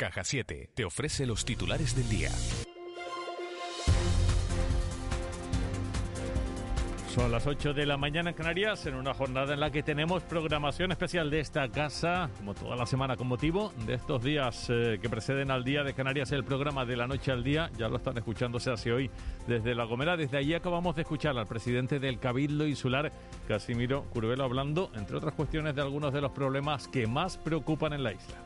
Caja 7 te ofrece los titulares del día. Son las 8 de la mañana en Canarias, en una jornada en la que tenemos programación especial de esta casa, como toda la semana, con motivo de estos días eh, que preceden al Día de Canarias, el programa de la noche al día. Ya lo están escuchando, se hace hoy desde La Gomera. Desde allí acabamos de escuchar al presidente del Cabildo Insular, Casimiro Curvelo, hablando, entre otras cuestiones, de algunos de los problemas que más preocupan en la isla.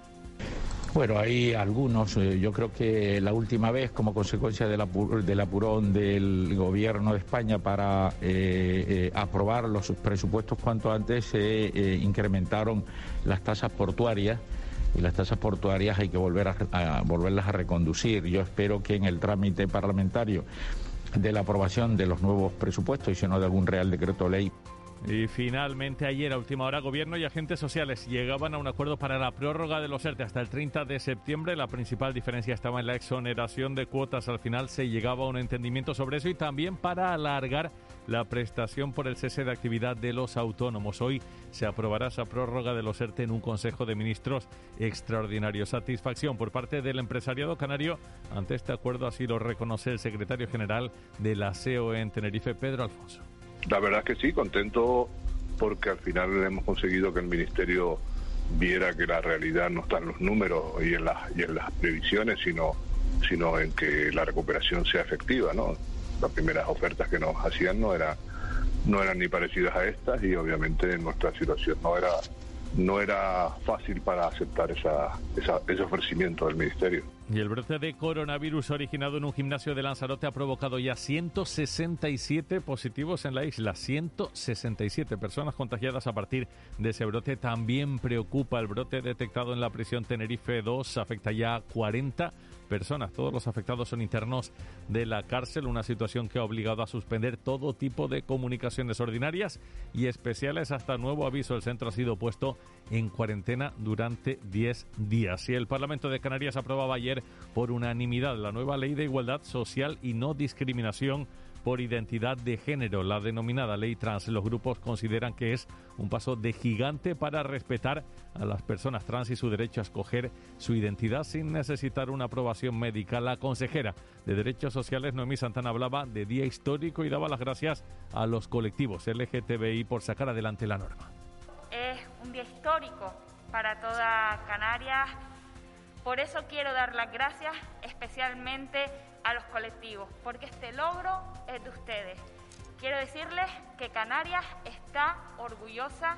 Bueno, hay algunos. eh, Yo creo que la última vez, como consecuencia del, apu- del apurón del gobierno de España para eh, eh, aprobar los presupuestos cuanto antes, se incrementaron las tasas portuarias. Y las tasas portuarias hay que volver a, a volverlas a reconducir. Yo espero que en el trámite parlamentario de la aprobación de los nuevos presupuestos y si no de algún real decreto ley Y finalmente ayer a última hora gobierno y agentes sociales llegaban a un acuerdo para la prórroga de los ERTE hasta el 30 de septiembre. La principal diferencia estaba en la exoneración de cuotas. Al final se llegaba a un entendimiento sobre eso y también para alargar la prestación por el cese de actividad de los autónomos. Hoy se aprobará esa prórroga de los ERTE en un Consejo de Ministros extraordinario. Satisfacción por parte del empresariado canario ante este acuerdo, así lo reconoce el secretario general de la COE en Tenerife, Pedro Alfonso. La verdad es que sí, contento porque al final hemos conseguido que el Ministerio viera que la realidad no está en los números y en las, y en las previsiones, sino, sino en que la recuperación sea efectiva. ¿no? Las primeras ofertas que nos hacían no, era, no eran ni parecidas a estas y obviamente nuestra situación no era, no era fácil para aceptar esa, esa- ese ofrecimiento del Ministerio. Y el brote de coronavirus originado en un gimnasio de Lanzarote ha provocado ya 167 positivos en la isla. 167 personas contagiadas a partir de ese brote. También preocupa el brote detectado en la prisión Tenerife 2. Afecta ya a 40 personas. Todos los afectados son internos de la cárcel. Una situación que ha obligado a suspender todo tipo de comunicaciones ordinarias y especiales. Hasta nuevo aviso, el centro ha sido puesto en cuarentena durante 10 días. Y el Parlamento de Canarias aprobaba ayer por unanimidad la nueva ley de igualdad social y no discriminación por identidad de género, la denominada ley trans. Los grupos consideran que es un paso de gigante para respetar a las personas trans y su derecho a escoger su identidad sin necesitar una aprobación médica. La consejera de Derechos Sociales, Noemí Santana, hablaba de día histórico y daba las gracias a los colectivos LGTBI por sacar adelante la norma. es un día histórico para toda Canarias. Por eso quiero dar las gracias especialmente a los colectivos, porque este logro es de ustedes. Quiero decirles que Canarias está orgullosa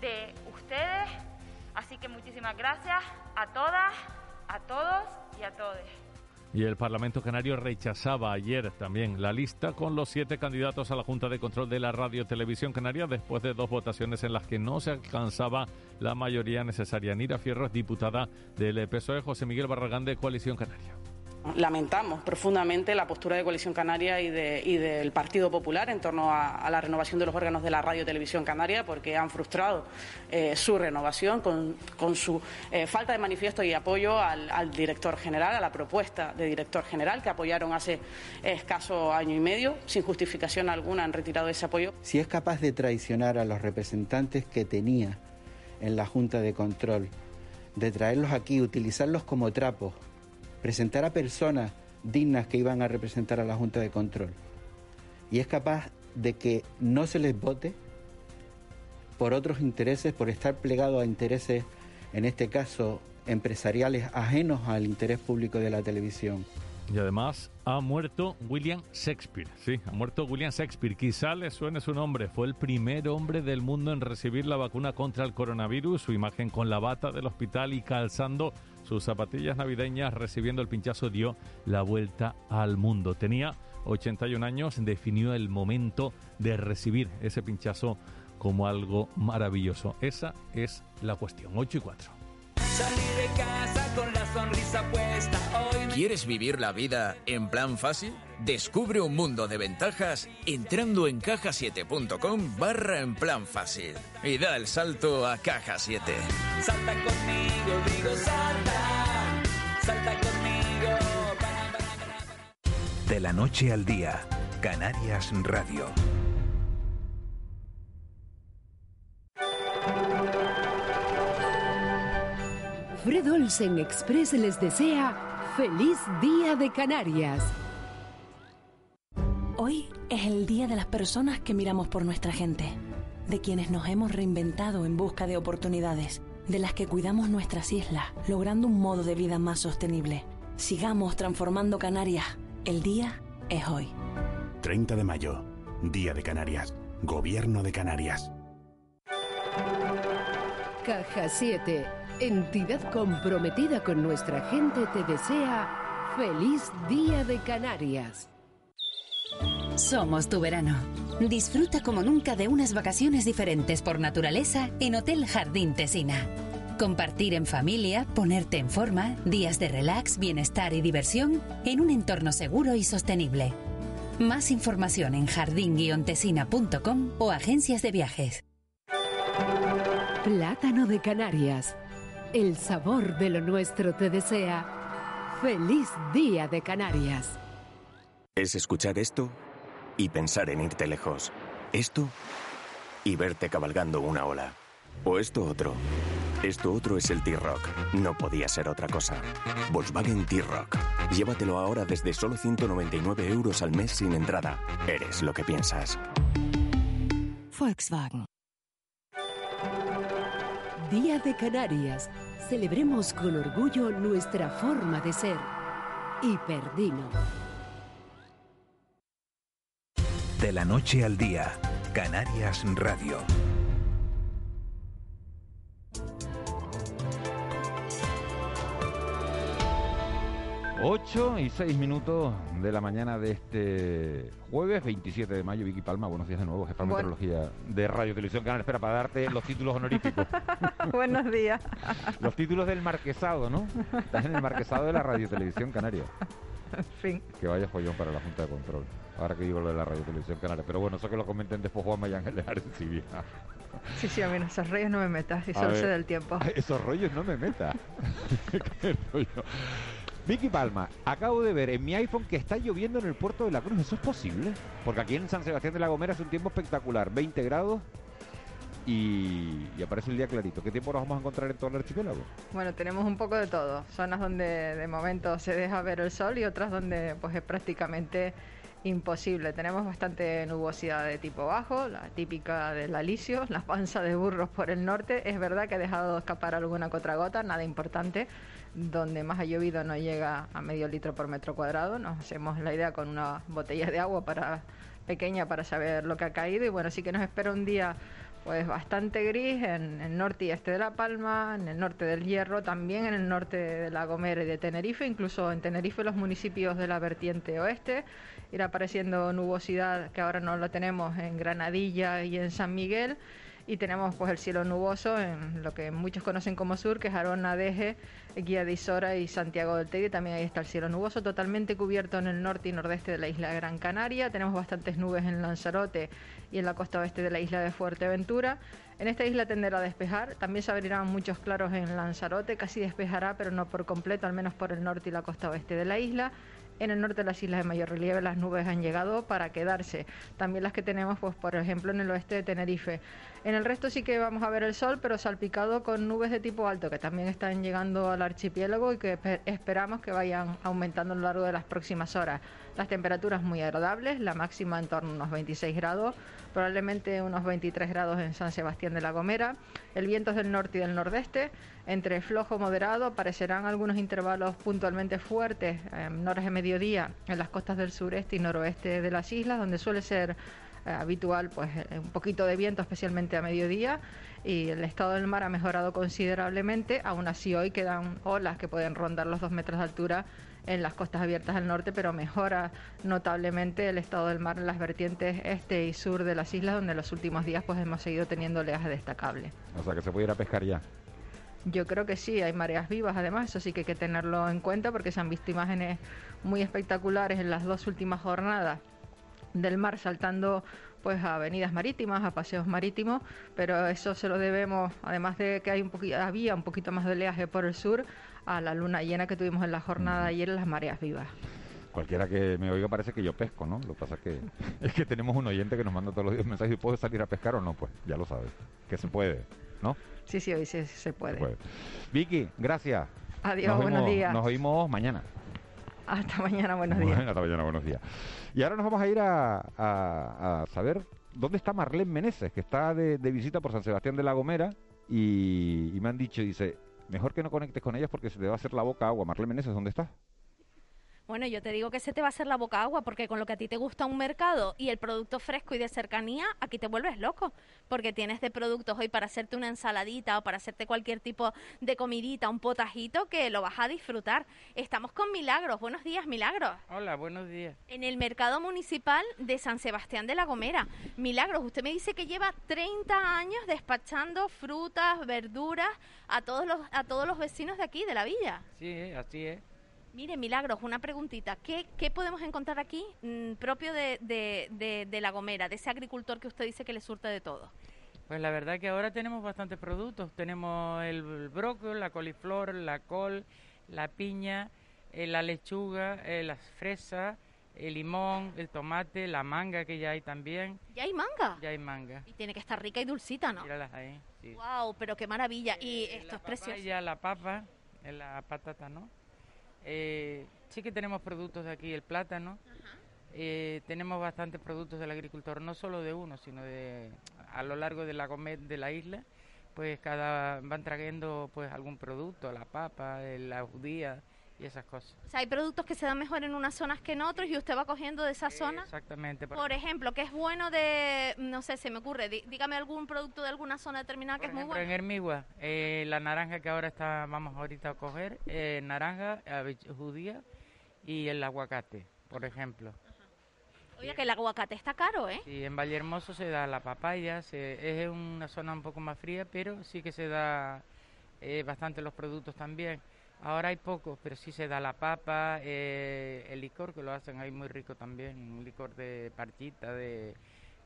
de ustedes, así que muchísimas gracias a todas, a todos y a todos. Y el Parlamento Canario rechazaba ayer también la lista con los siete candidatos a la Junta de Control de la Radio Televisión Canaria después de dos votaciones en las que no se alcanzaba la mayoría necesaria. Nira Fierro es diputada del PSOE, José Miguel Barragán de Coalición Canaria. Lamentamos profundamente la postura de Coalición Canaria y, de- y del Partido Popular en torno a, la renovación de los órganos de la Radio y Televisión Canaria porque han frustrado eh, su renovación con, con su eh, falta de manifiesto y apoyo al, al director general, a la propuesta de director general que apoyaron hace escaso año y medio. Sin justificación alguna han retirado ese apoyo. si es capaz de traicionar a los representantes que tenía en la Junta de Control, de traerlos aquí, utilizarlos como trapos, presentar a personas dignas que iban a representar a la Junta de Control, y es capaz de que no se les vote por otros intereses, por estar plegado a intereses, en este caso, empresariales ajenos al interés público de la televisión. Y además ha muerto William Shakespeare. Sí, ha muerto William Shakespeare. Quizá le suene su nombre. Fue el primer hombre del mundo en recibir la vacuna contra el coronavirus. Su imagen con la bata del hospital y calzando sus zapatillas navideñas, recibiendo el pinchazo, dio la vuelta al mundo. Tenía 81 años, definió el momento de recibir ese pinchazo como algo maravilloso. Esa es la cuestión. 8 y 4. Salí de casa con la sonrisa apuesta hoy. ¿Quieres vivir la vida en plan fácil? Descubre un mundo de ventajas entrando en cajasiete.com barra en plan fácil y da el salto a Caja 7. Salta conmigo, digo salta, salta conmigo. De la noche al día, Canarias Radio. Fred Olsen Express les desea feliz día de Canarias. Hoy es el día de las personas que miramos por nuestra gente, de quienes nos hemos reinventado en busca de oportunidades, de las que cuidamos nuestras islas, logrando un modo de vida más sostenible. Sigamos transformando Canarias. El día es hoy. 30 de mayo, Día de Canarias, Gobierno de Canarias. Caja 7, entidad comprometida con nuestra gente, te desea feliz día de Canarias. Somos tu verano. Disfruta como nunca de unas vacaciones diferentes por naturaleza en Hotel Jardín Tesina. Compartir en familia, ponerte en forma, días de relax, bienestar y diversión en un entorno seguro y sostenible. Más información en jardín-tesina.com o agencias de viajes. Plátano de Canarias. El sabor de lo nuestro te desea feliz día de Canarias. Es escuchar esto y pensar en irte lejos. Esto y verte cabalgando una ola. O esto otro. Esto otro es el T-Rock. No podía ser otra cosa. Volkswagen T-Rock. Llévatelo ahora desde solo 199 euros al mes sin entrada. Eres lo que piensas. Volkswagen. Día de Canarias. Celebremos con orgullo nuestra forma de ser. Hiperdino. De la noche al día, Canarias Radio. 8 y 6 minutos de la mañana de este jueves 27 de mayo. Vicky Palma, buenos días de nuevo, jefa de Bueno. meteorología de Radio Televisión Canal. Espera, para darte los títulos honoríficos. Buenos días. los títulos del marquesado, ¿no? Estás en el marquesado de la Radio Televisión Canaria. En fin. Que vaya follón para la Junta de Control. Ahora que digo lo de la Radio Televisión Canaria. Pero bueno, eso que lo comenten después Juan Mayán de Arencibia. Sí, sí, a mí en esos reyes no me metas y solo sé del tiempo. Esos rollos no me meta. Vicky Palma, acabo de ver en mi iPhone que está lloviendo en el puerto de la Cruz. ¿Eso es posible? Porque aquí en San Sebastián de la Gomera es un tiempo espectacular, 20 grados y, y aparece el día clarito. ¿Qué tiempo nos vamos a encontrar en todo el archipiélago? Bueno, tenemos un poco de todo. Zonas donde de momento se deja ver el sol y otras donde pues es prácticamente imposible. Tenemos bastante nubosidad de tipo bajo, la típica del alicio, la panza de burros por el norte. Es verdad que ha dejado escapar alguna que otra gota, nada importante. Donde más ha llovido no llega a medio litro por metro cuadrado. Nos hacemos la idea con una botella de agua para pequeña para saber lo que ha caído. Y bueno, sí que nos espera un día pues bastante gris en el norte y este de La Palma, en el norte del Hierro, también en el norte de La Gomera y de Tenerife, incluso en Tenerife los municipios de la vertiente oeste, irá apareciendo nubosidad que ahora no lo tenemos en Granadilla y en San Miguel y tenemos pues el cielo nuboso en lo que muchos conocen como sur, que es Arona, Deje, Guía de Isora y Santiago del Teide. También ahí está el cielo nuboso, totalmente cubierto en el norte y nordeste de la isla de Gran Canaria. Tenemos bastantes nubes en Lanzarote y en la costa oeste de la isla de Fuerteventura. En esta isla tenderá a despejar, también se abrirán muchos claros en Lanzarote, casi despejará, pero no por completo, al menos por el norte y la costa oeste de la isla. En el norte de las islas de mayor relieve las nubes han llegado para quedarse. También las que tenemos, pues por ejemplo, en el oeste de Tenerife. En el resto sí que vamos a ver el sol, pero salpicado con nubes de tipo alto que también están llegando al archipiélago y que espe- esperamos que vayan aumentando a lo largo de las próximas horas. Las temperaturas muy agradables, la máxima en torno a unos 26 grados, probablemente unos 23 grados en San Sebastián de la Gomera. El viento es del norte y del nordeste, entre flojo moderado, aparecerán algunos intervalos puntualmente fuertes en horas de mediodía en las costas del sureste y noroeste de las islas, donde suele ser eh, habitual pues eh, un poquito de viento, especialmente a mediodía, y el estado del mar ha mejorado considerablemente. Aún así, hoy quedan olas que pueden rondar los dos metros de altura en las costas abiertas del norte, pero mejora notablemente el estado del mar en las vertientes este y sur de las islas, donde en los últimos días pues hemos seguido teniendo oleaje destacable. O sea que se puede ir a pescar ya. Yo creo que sí, hay mareas vivas además, eso sí que hay que tenerlo en cuenta porque se han visto imágenes muy espectaculares en las dos últimas jornadas del mar saltando pues a avenidas marítimas, a paseos marítimos, pero eso se lo debemos, además de que hay un había un poquito más de oleaje por el sur, a la luna llena que tuvimos en la jornada de ayer en las mareas vivas. Cualquiera que me oiga parece que yo pesco, ¿no? Lo que pasa es que es que tenemos un oyente que nos manda todos los días mensajes y puedo salir a pescar o no, pues ya lo sabes, que se puede, ¿no? Sí, sí, hoy sí, se, puede. Vicky, gracias. Adiós, buenos días. Nos oímos mañana. Hasta mañana, buenos días. hasta mañana, buenos días. Y ahora nos vamos a ir a, saber dónde está Marlene Meneses, que está de, visita por San Sebastián de la Gomera y, y me han dicho, dice, mejor que no conectes con ellas porque se te va a hacer la boca agua. Marlene Meneses, ¿dónde estás? Bueno, yo te digo que se te va a hacer la boca agua porque con lo que a ti te gusta un mercado y el producto fresco y de cercanía, aquí te vuelves loco. Porque tienes de productos hoy para hacerte una ensaladita o para hacerte cualquier tipo de comidita, un potajito que lo vas a disfrutar. Estamos con Milagros. Buenos días, Milagros. Hola, buenos días. En el mercado municipal de San Sebastián de la Gomera. Milagros, usted me dice que lleva 30 años despachando frutas, verduras a todos los, a todos los vecinos de aquí, de la villa. Sí, así es. Mire, Milagros, una preguntita. ¿Qué, podemos encontrar aquí mm, propio de, de, La Gomera, de ese agricultor que usted dice que le surte de todo? Pues la verdad que ahora tenemos bastantes productos. Tenemos el, brócoli, la coliflor, la col, la piña, eh, la lechuga, eh, las fresas, el limón, el tomate, la manga que ya hay también. ¿Ya hay manga? Ya hay manga. Y tiene que estar rica y dulcita, ¿no? Míralas ahí, sí. Wow, pero qué maravilla. y eh, esto es precioso. Ya la papa, la patata, ¿no? Eh, sí que tenemos productos de aquí, el plátano. Eh, tenemos bastantes productos del agricultor, no solo de uno, sino de a lo largo de la de la isla, pues cada van trayendo pues algún producto, la papa, la judía, y esas cosas. O sea, hay productos que se dan mejor en unas zonas que en otras y usted va cogiendo de esa zona. Exactamente. Por, ejemplo, que es bueno de, no sé, se me ocurre, dígame algún producto de alguna zona determinada que es muy bueno. En Hermigua, eh, la naranja que ahora está, vamos ahorita a coger, eh, naranja, judía y el aguacate, por ejemplo. Oye, que el aguacate está caro, ¿eh? Sí, en Valle Hermoso se da la papaya, se, es una zona un poco más fría, pero sí que se da eh, bastante los productos también. Ahora hay pocos, pero sí se da la papa, eh, el licor que lo hacen ahí muy rico también, un licor de parchita, de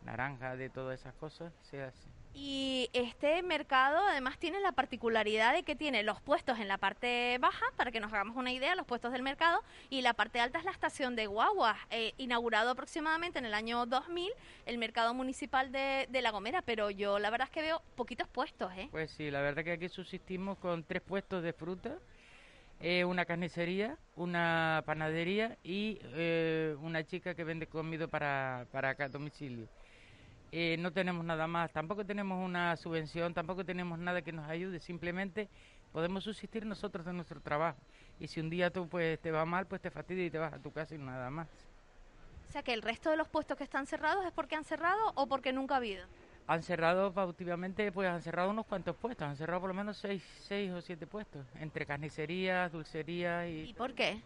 naranja, de todas esas cosas, se hace. Y este mercado además tiene la particularidad de que tiene los puestos en la parte baja, para que nos hagamos una idea, los puestos del mercado, y la parte alta es la estación de guaguas, eh, inaugurado aproximadamente en el año 2000, el mercado municipal de, de, La Gomera, pero yo la verdad es que veo poquitos puestos. ¿eh? Pues sí, la verdad que aquí subsistimos con tres puestos de fruta eh, una carnicería, una panadería y eh, una chica que vende comida para, para acá domicilio. Eh, no tenemos nada más, tampoco tenemos una subvención, tampoco tenemos nada que nos ayude, simplemente podemos subsistir nosotros de nuestro trabajo. Y si un día tú pues te va mal, pues te fastidia y te vas a tu casa y nada más. O sea que el resto de los puestos que están cerrados es porque han cerrado o porque nunca ha habido han cerrado últimamente, pues han cerrado unos cuantos puestos, han cerrado por lo menos seis, seis o siete puestos, entre carnicerías, dulcerías y... ¿Y por qué?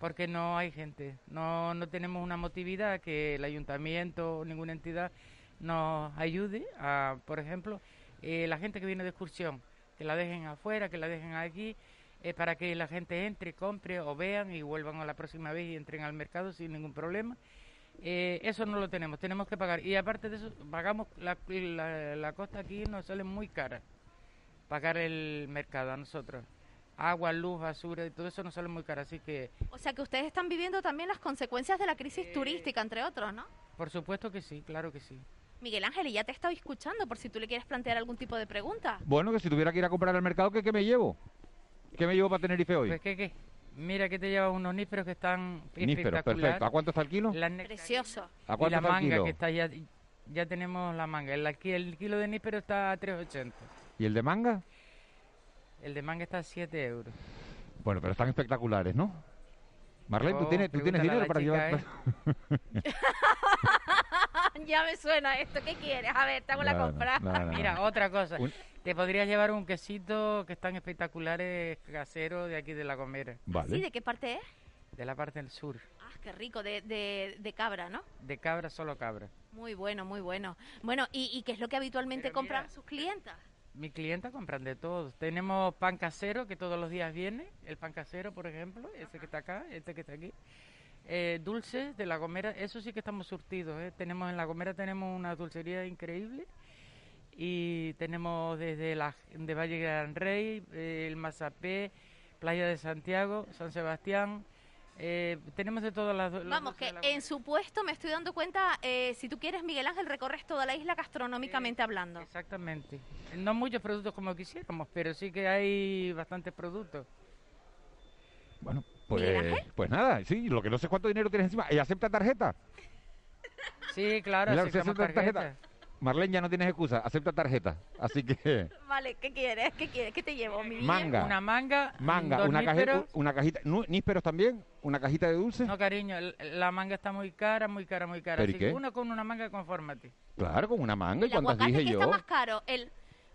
Porque no hay gente, no, no tenemos una motividad que el ayuntamiento o ninguna entidad nos ayude a, por ejemplo, eh, la gente que viene de excursión, que la dejen afuera, que la dejen aquí, eh, para que la gente entre, compre o vean y vuelvan a la próxima vez y entren al mercado sin ningún problema. Eh, eso no lo tenemos, tenemos que pagar. Y aparte de eso, pagamos la, la, costa aquí nos sale muy cara pagar el mercado a nosotros. Agua, luz, basura y todo eso nos sale muy caro, así que... O sea que ustedes están viviendo también las consecuencias de la crisis eh, turística, entre otros, ¿no? Por supuesto que sí, claro que sí. Miguel Ángel, y ya te he estado escuchando por si tú le quieres plantear algún tipo de pregunta. Bueno, que si tuviera que ir a comprar al mercado, ¿qué, qué me llevo? ¿Qué me llevo para tener IFE hoy? Pues, ¿qué, qué? Mira que te lleva unos nísperos que están nísperos, perfecto. ¿A cuánto está el kilo? Precioso. ¿A cuánto y la manga que está ya, ya tenemos la manga. El, el kilo de níspero está a 3,80. ¿Y el de manga? El de manga está a 7 euros. Bueno, pero están espectaculares, ¿no? Marlene, ¿tú oh, tienes, ¿tú tienes dinero para llevar...? ¿eh? ya me suena esto. ¿Qué quieres? A ver, te hago la compra. Mira, otra cosa. Te podrías llevar un quesito que están espectaculares casero de aquí de La Gomera. ¿Sí? ¿De qué parte es? De la parte del sur. Ah, qué rico, de, de, cabra, ¿no? De cabra, solo cabra. Muy bueno, muy bueno. Bueno, ¿y, qué es lo que habitualmente compran sus clientas? Mi clienta compran de todo. Tenemos pan casero que todos los días viene. El pan casero, por ejemplo, ese que está acá, este que está aquí. Eh, dulces de La Gomera, eso sí que estamos surtidos. ¿eh? Tenemos en La Gomera tenemos una dulcería increíble y tenemos desde la de Valle Gran Rey, eh, el Mazapé, Playa de Santiago, San Sebastián. eh, tenemos de todas las. los Vamos, que La en su puesto me estoy dando cuenta, eh, si tú quieres, Miguel Ángel, recorres toda la isla gastronómicamente hablando. Exactamente. No muchos productos como quisiéramos, pero sí que hay bastantes productos. Bueno, ¿Miguel pues, pues nada, sí, lo que no sé cuánto dinero tienes encima. ¿Y acepta tarjeta? Sí, claro, ¿sí aceptamos acepta tarjeta? tarjeta. Marlene ya no tienes excusa, acepta tarjeta. Así que Vale, ¿qué quieres? ¿Qué quieres? ¿Qué te llevo, mi? Manga. Una manga, manga, dos una cajita, nísperos. una cajita, nísperos también, una cajita de dulce. No, cariño, la manga está muy cara, muy cara, muy cara. ¿Pero Así que qué? uno con una manga, confórmate. Claro, con una manga, ¿y cuántas dije que yo? está más caro, el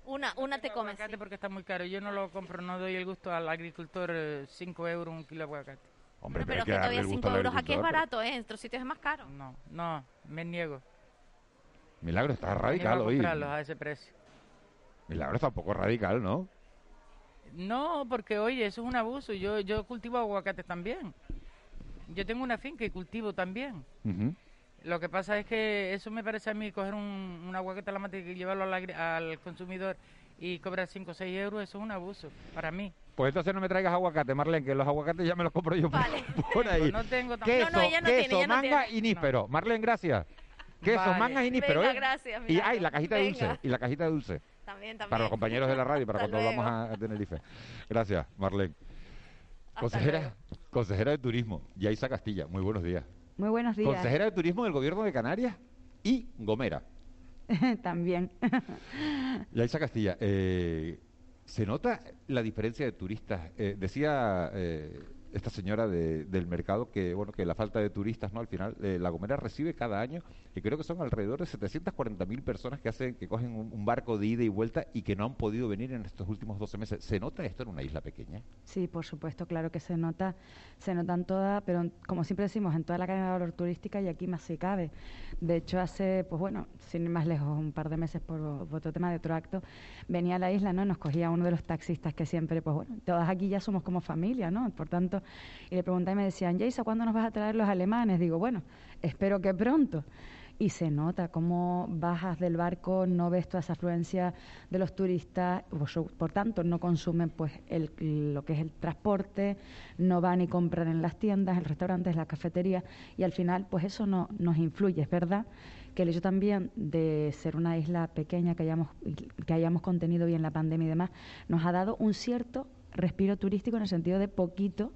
una una te comes. Aguacate porque está muy caro. Yo no lo compro, no doy el gusto al agricultor 5 euros un kilo de aguacate. Hombre, Pero hay que darle todavía el gusto 5 al euros aquí es barato, ¿eh? En otros sitios es más caro. No, no, me niego. Milagro, está radical hoy. comprarlos a ese precio. Milagro está un poco radical, ¿no? No, porque oye, eso es un abuso. Yo, yo cultivo aguacates también. Yo tengo una finca y cultivo también. Lo que pasa es que eso me parece a mí coger un, un aguacate a la mata y llevarlo al, al consumidor y cobrar 5 o 6 euros, eso es un abuso para mí. Pues entonces no me traigas aguacate, Marlene, que los aguacates ya me los compro yo por- por, ahí. No tengo tampoco. Queso, No, no, ella no queso, manga tiene. y níspero. Marlene, gracias. Queso, Vale. mangas y níspero, Venga, ¿eh? gracias, Y, ay, la cajita de Venga. dulce. Y la cajita de dulce. También, también. Para los compañeros de la radio, para Hasta cuando luego. vamos a, a Tenerife. Gracias, Marlene. Consejera, consejera de Turismo, Yaisa Castilla, muy buenos días. Muy buenos días. Consejera de Turismo del Gobierno de Canarias y Gomera. También. Yaisa Castilla, eh, ¿se nota la diferencia de turistas? Eh, decía eh, esta señora de- del mercado que bueno que la falta de turistas, ¿no? Al final, eh, La Gomera recibe cada año, y creo que son alrededor de 740 mil personas que hacen que cogen un, barco de ida y vuelta y que no han podido venir en estos últimos 12 meses. ¿Se nota esto en una isla pequeña? Sí, por supuesto, claro que se nota, se notan todas, pero como siempre decimos, en toda la cadena de valor turística y aquí más si cabe. De hecho, hace, pues bueno, sin ir más lejos, un par de meses por, por otro tema de otro acto, venía a la isla, ¿no? Nos cogía uno de los taxistas que siempre, pues bueno, todas aquí ya somos como familia, ¿no? Por tanto, y le preguntaba y me decían, Jaisa, ¿cuándo nos vas a traer los alemanes? Digo, bueno, espero que pronto. Y se nota cómo bajas del barco, no ves toda esa afluencia de los turistas, por, tanto no consumen pues el, lo que es el transporte, no van y compran en las tiendas, en restaurantes, en las cafeterías, y al final pues eso no, nos influye, es verdad que el hecho también de ser una isla pequeña que hayamos, que hayamos contenido bien la pandemia y demás, nos ha dado un cierto respiro turístico en el sentido de poquito,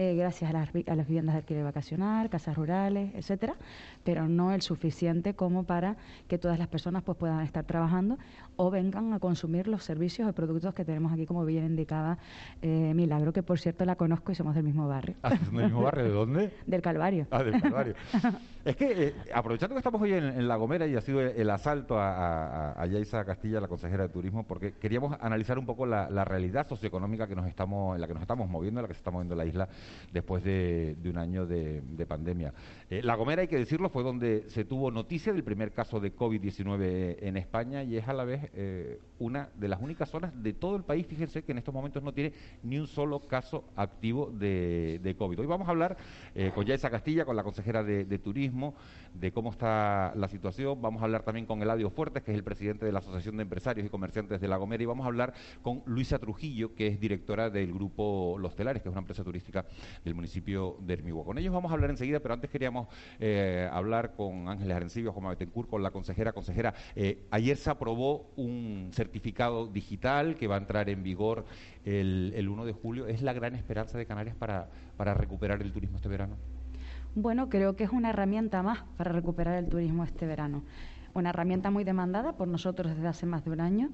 eh, gracias a las, a las viviendas de alquiler vacacional, casas rurales, etcétera, pero no el suficiente como para que todas las personas pues puedan estar trabajando o vengan a consumir los servicios o productos que tenemos aquí, como bien indicaba eh, Milagro, que por cierto la conozco y somos del mismo barrio. Ah, ¿son del mismo barrio? ¿De dónde? Del Calvario. Ah, del Calvario. es que, eh, aprovechando que estamos hoy en, en La Gomera y ha sido el, el asalto a, a, a Yaisa Castilla, la consejera de Turismo, porque queríamos analizar un poco la, la realidad socioeconómica que nos estamos, en la que nos estamos moviendo, en la que se está moviendo la isla después de, un año de, de pandemia. Eh, la Gomera, hay que decirlo, fue donde se tuvo noticia del primer caso de COVID-19 en España y es a la vez eh, una de las únicas zonas de todo el país, fíjense que en estos momentos no tiene ni un solo caso activo de, COVID. Hoy vamos a hablar eh, con Yaisa Castilla, con la consejera de Turismo, de cómo está la situación. Vamos a hablar también con Eladio Fuertes, que es el presidente de la Asociación de Empresarios y Comerciantes de La Gomera, y vamos a hablar con Luisa Trujillo, que es directora del grupo Los Telares, que es una empresa turística del municipio de Hermigua. Con ellos vamos a hablar enseguida, pero antes queríamos eh, hablar con Ángeles Arencibio, Juan Betancourt, con la consejera. Consejera, eh, ayer se aprobó un certificado digital que va a entrar en vigor el, el 1 de julio. ¿Es la gran esperanza de Canarias para, para recuperar el turismo este verano? Bueno, creo que es una herramienta más para recuperar el turismo este verano. Una herramienta muy demandada por nosotros desde hace más de un año.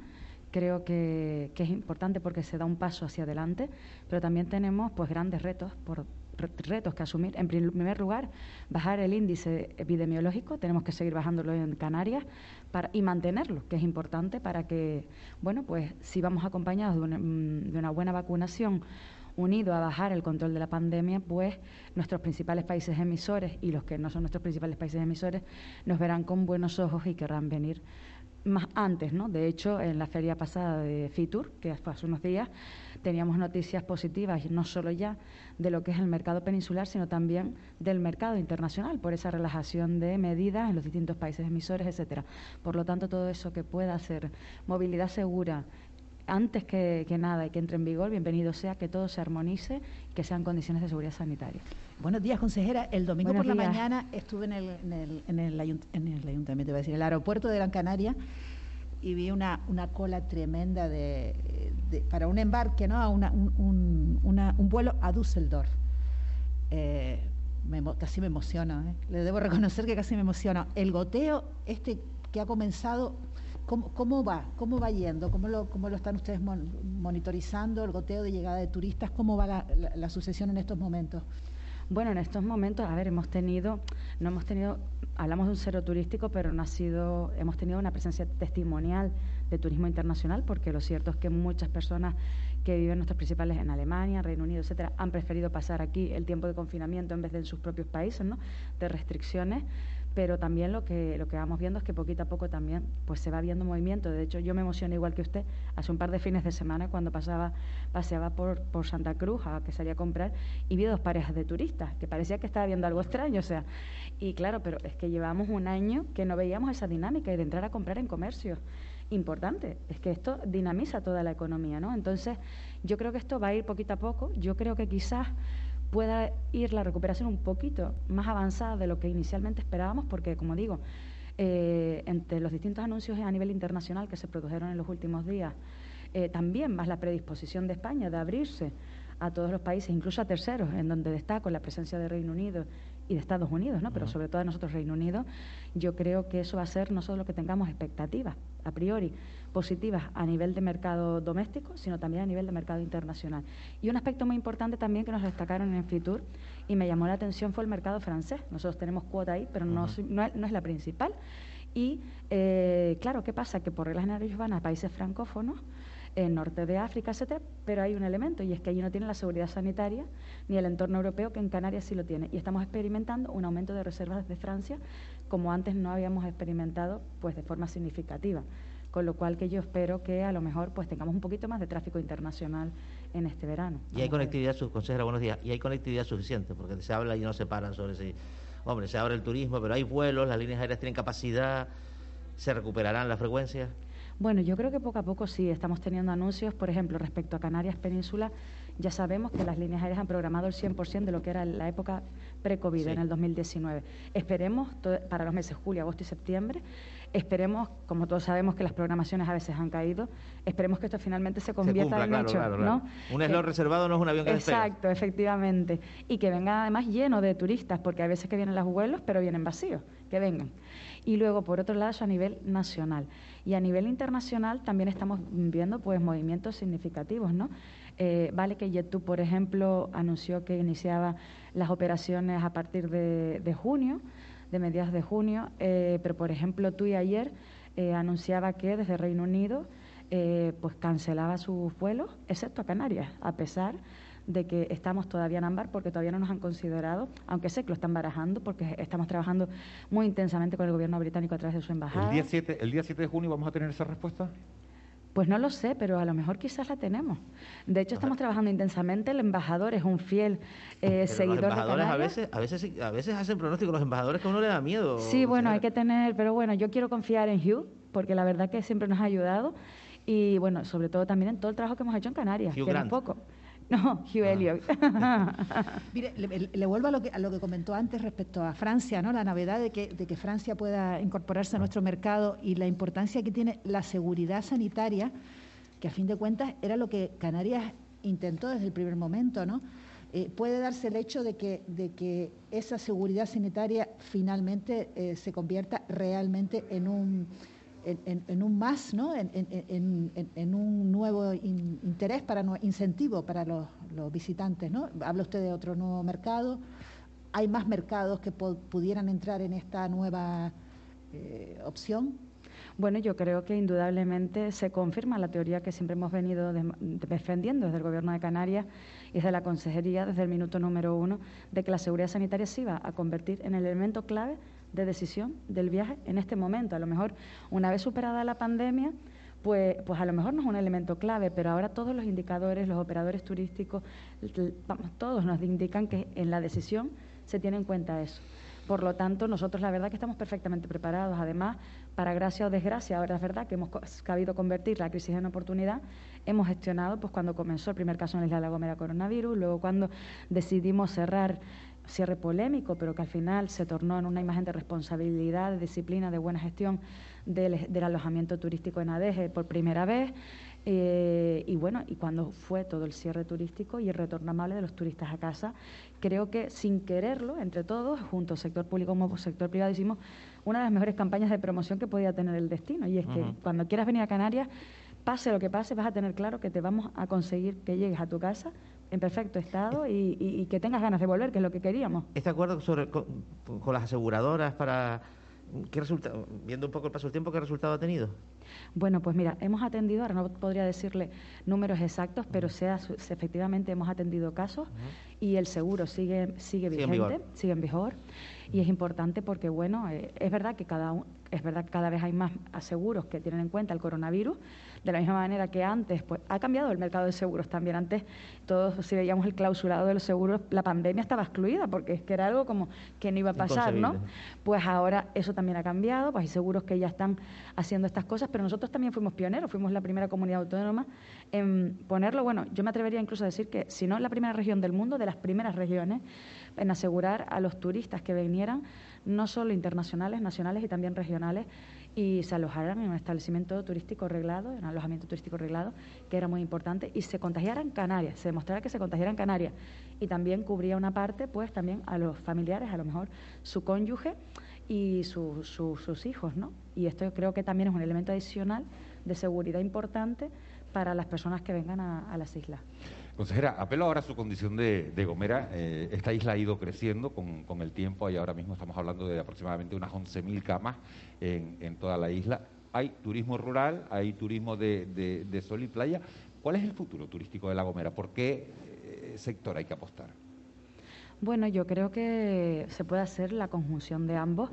Creo que, que es importante porque se da un paso hacia adelante, pero también tenemos pues grandes retos por re- retos que asumir. En prim- primer lugar, bajar el índice epidemiológico. Tenemos que seguir bajándolo en Canarias para, y mantenerlo, que es importante para que, bueno, pues si vamos acompañados de una, mm, de una buena vacunación unido a bajar el control de la pandemia, pues nuestros principales países emisores y los que no son nuestros principales países emisores nos verán con buenos ojos y querrán venir más antes, ¿no? De hecho, en la feria pasada de Fitur, que fue hace unos días, teníamos noticias positivas, no solo ya de lo que es el mercado peninsular, sino también del mercado internacional, por esa relajación de medidas en los distintos países emisores, etcétera. Por lo tanto, todo eso que pueda ser movilidad segura, antes que, nada y que entre en vigor, bienvenido sea que todo se armonice que sean condiciones de seguridad sanitaria. Buenos días, consejera. El domingo por la mañana estuve en el, en el, en el, ayuntamiento, iba a decir, el aeropuerto de Gran Canaria y vi una, una cola tremenda de, para un embarque, ¿no? A una, un, un, vuelo a Düsseldorf. Eh, casi me emociono, ¿eh? le debo reconocer que casi me emociono. El goteo este que ha comenzado ¿Cómo, va? ¿Cómo va yendo? ¿Cómo lo, cómo lo están ustedes monitorizando, el goteo de llegada de turistas? ¿Cómo va la, sucesión en estos momentos? Bueno, en estos momentos, a ver, hemos tenido, no hemos tenido, hablamos de un cero turístico, pero no ha sido, hemos tenido una presencia testimonial de turismo internacional, porque lo cierto es que muchas personas que viven nuestros principales en Alemania, Reino Unido, etcétera, han preferido pasar aquí el tiempo de confinamiento en vez de en sus propios países, ¿no? De restricciones pero también lo que, lo que vamos viendo es que poquito a poco también pues se va viendo movimiento. De hecho, yo me emocioné igual que usted hace un par de fines de semana cuando pasaba, paseaba por, por Santa Cruz a que salía a comprar y vi dos parejas de turistas, que parecía que estaba viendo algo extraño. O sea, y claro, pero es que llevamos un año que no veíamos esa dinámica y de entrar a comprar en comercio importante. Es que esto dinamiza toda la economía, ¿no? Entonces, yo creo que esto va a ir poquito a poco. Yo creo que quizás pueda ir la recuperación un poquito más avanzada de lo que inicialmente esperábamos, porque, como digo, eh, entre los distintos anuncios a nivel internacional que se produjeron en los últimos días, eh, también más la predisposición de España de abrirse a todos los países, incluso a terceros, en donde destaco la presencia de Reino Unido y de Estados Unidos, ¿no? pero sobre todo de nosotros Reino Unido, yo creo que eso va a ser no solo que tengamos expectativas a priori positivas a nivel de mercado doméstico, sino también a nivel de mercado internacional. Y un aspecto muy importante también que nos destacaron en Fitur y me llamó la atención fue el mercado francés. Nosotros tenemos cuota ahí, pero no, no, es la principal. Y eh, claro, ¿qué pasa? Que por reglas generales van a países francófonos en norte de África, etcétera, pero hay un elemento y es que allí no tienen la seguridad sanitaria ni el entorno europeo que en Canarias sí lo tiene y estamos experimentando un aumento de reservas de Francia como antes no habíamos experimentado pues de forma significativa con lo cual que yo espero que a lo mejor pues tengamos un poquito más de tráfico internacional en este verano. Y hay conectividad, consejera, buenos días, y hay conectividad suficiente, porque se habla y no se paran sobre si, hombre, se abre el turismo, pero hay vuelos, las líneas aéreas tienen capacidad, ¿se recuperarán las frecuencias? Bueno, yo creo que poco a poco sí, estamos teniendo anuncios, por ejemplo, respecto a Canarias Península, ya sabemos que las líneas aéreas han programado el 100% de lo que era la época pre-COVID en el 2019. Esperemos para los meses julio, agosto y septiembre, esperemos, como todos sabemos que las programaciones a veces han caído, esperemos que esto finalmente se convierta en hecho. ¿no? Un slot reservado no es un avión que Exacto, efectivamente. Y que venga además lleno de turistas, porque a veces que vienen los vuelos, pero vienen vacíos, que vengan. Y luego, por otro lado, a nivel nacional. Y a nivel internacional también estamos viendo pues movimientos significativos, ¿no? Eh, vale que JetTube, por ejemplo, anunció que iniciaba las operaciones a partir de, junio, de mediados de junio, eh, pero por ejemplo, tú ayer eh, anunciaba que desde Reino Unido pues cancelaba sus vuelos, excepto a Canarias, a pesar de que estamos todavía en ámbar porque todavía no nos han considerado, aunque sé que lo están barajando porque estamos trabajando muy intensamente con el gobierno británico a través de su embajada. ¿El día 7, el día 7 de junio vamos a tener esa respuesta? Pues no lo sé, pero a lo mejor quizás la tenemos. De hecho, estamos trabajando intensamente. El embajador es un fiel eh, seguidor los embajadores de a veces, a veces, a veces hacen pronósticos los embajadores que a uno le da miedo. Sí, bueno, hay que tener, pero bueno, yo quiero confiar en Hugh porque la verdad que siempre nos ha ayudado y bueno, sobre todo también en todo el trabajo que hemos hecho en Canarias, Hugh que Grant. poco. No, Hugh ah. Mire, le, vuelvo a lo, que, a lo que comentó antes respecto a Francia, ¿no? La novedad de que, de que Francia pueda incorporarse a nuestro mercado y la importancia que tiene la seguridad sanitaria, que a fin de cuentas era lo que Canarias intentó desde el primer momento, ¿no? Eh, puede darse el hecho de que, de que esa seguridad sanitaria finalmente eh, se convierta realmente en un en, un más, ¿no? en, un nuevo interés, para incentivo para los, visitantes. ¿no? Habla usted de otro nuevo mercado. ¿Hay más mercados que pudieran entrar en esta nueva eh, opción? Bueno, yo creo que indudablemente se confirma la teoría que siempre hemos venido defendiendo desde el Gobierno de Canarias y desde la Consejería desde el minuto número uno, de que la seguridad sanitaria se iba a convertir en el elemento clave de decisión del viaje en este momento. A lo mejor, una vez superada la pandemia, pues, pues a lo mejor no es un elemento clave, pero ahora todos los indicadores, los operadores turísticos, todos nos indican que en la decisión se tiene en cuenta eso. Por lo tanto, nosotros la verdad que estamos perfectamente preparados. Además, para gracia o desgracia, ahora es verdad que hemos sabido convertir la crisis en oportunidad. Hemos gestionado, pues cuando comenzó el primer caso en la isla de la Gomera coronavirus, luego cuando decidimos cerrar cierre polémico, pero que al final se tornó en una imagen de responsabilidad, de disciplina, de buena gestión del, alojamiento turístico en Adeje por primera vez. Eh, y bueno, y cuando fue todo el cierre turístico y el retorno amable de los turistas a casa, creo que sin quererlo, entre todos, junto al sector público como sector privado, hicimos una de las mejores campañas de promoción que podía tener el destino. Y es que cuando quieras venir a Canarias, pase lo que pase, vas a tener claro que te vamos a conseguir que llegues a tu casa en perfecto estado y, que tengas ganas de volver, que es lo que queríamos. ¿Este acuerdo sobre, con, las aseguradoras para... ¿Qué resultado, viendo un poco el paso del tiempo, qué resultado ha tenido? Bueno, pues mira, hemos atendido, ahora no podría decirle números exactos, pero sea, efectivamente hemos atendido casos y el seguro sigue, sigue vigente, sigue en vigor. Y es importante porque, bueno, eh, es verdad que cada es verdad que cada vez hay más seguros que tienen en cuenta el coronavirus, de la misma manera que antes, pues ha cambiado el mercado de seguros también. Antes, todos si veíamos el clausurado de los seguros, la pandemia estaba excluida, porque es que era algo como que no iba a pasar, ¿no? Pues ahora eso también ha cambiado, pues hay seguros que ya están haciendo estas cosas, pero nosotros también fuimos pioneros, fuimos la primera comunidad autónoma en ponerlo, bueno, yo me atrevería incluso a decir que si no la primera región del mundo, de las primeras regiones, en asegurar a los turistas que vinieran, no solo internacionales, nacionales y también regionales, y se alojaran en un establecimiento turístico reglado, en un alojamiento turístico reglado, que era muy importante, y se contagiaran Canarias, se demostrara que se contagiaran Canarias. Y también cubría una parte, pues también a los familiares, a lo mejor su cónyuge y sus hijos, ¿no? Y esto creo que también es un elemento adicional de seguridad importante para las personas que vengan a, las islas. Consejera, apelo ahora a su condición de, Gomera. Eh, esta isla ha ido creciendo con, el tiempo y ahora mismo estamos hablando de aproximadamente unas 11.000 camas en, toda la isla. Hay turismo rural, hay turismo de, sol y playa. ¿Cuál es el futuro turístico de La Gomera? ¿Por qué eh, sector hay que apostar? Bueno, yo creo que se puede hacer la conjunción de ambos,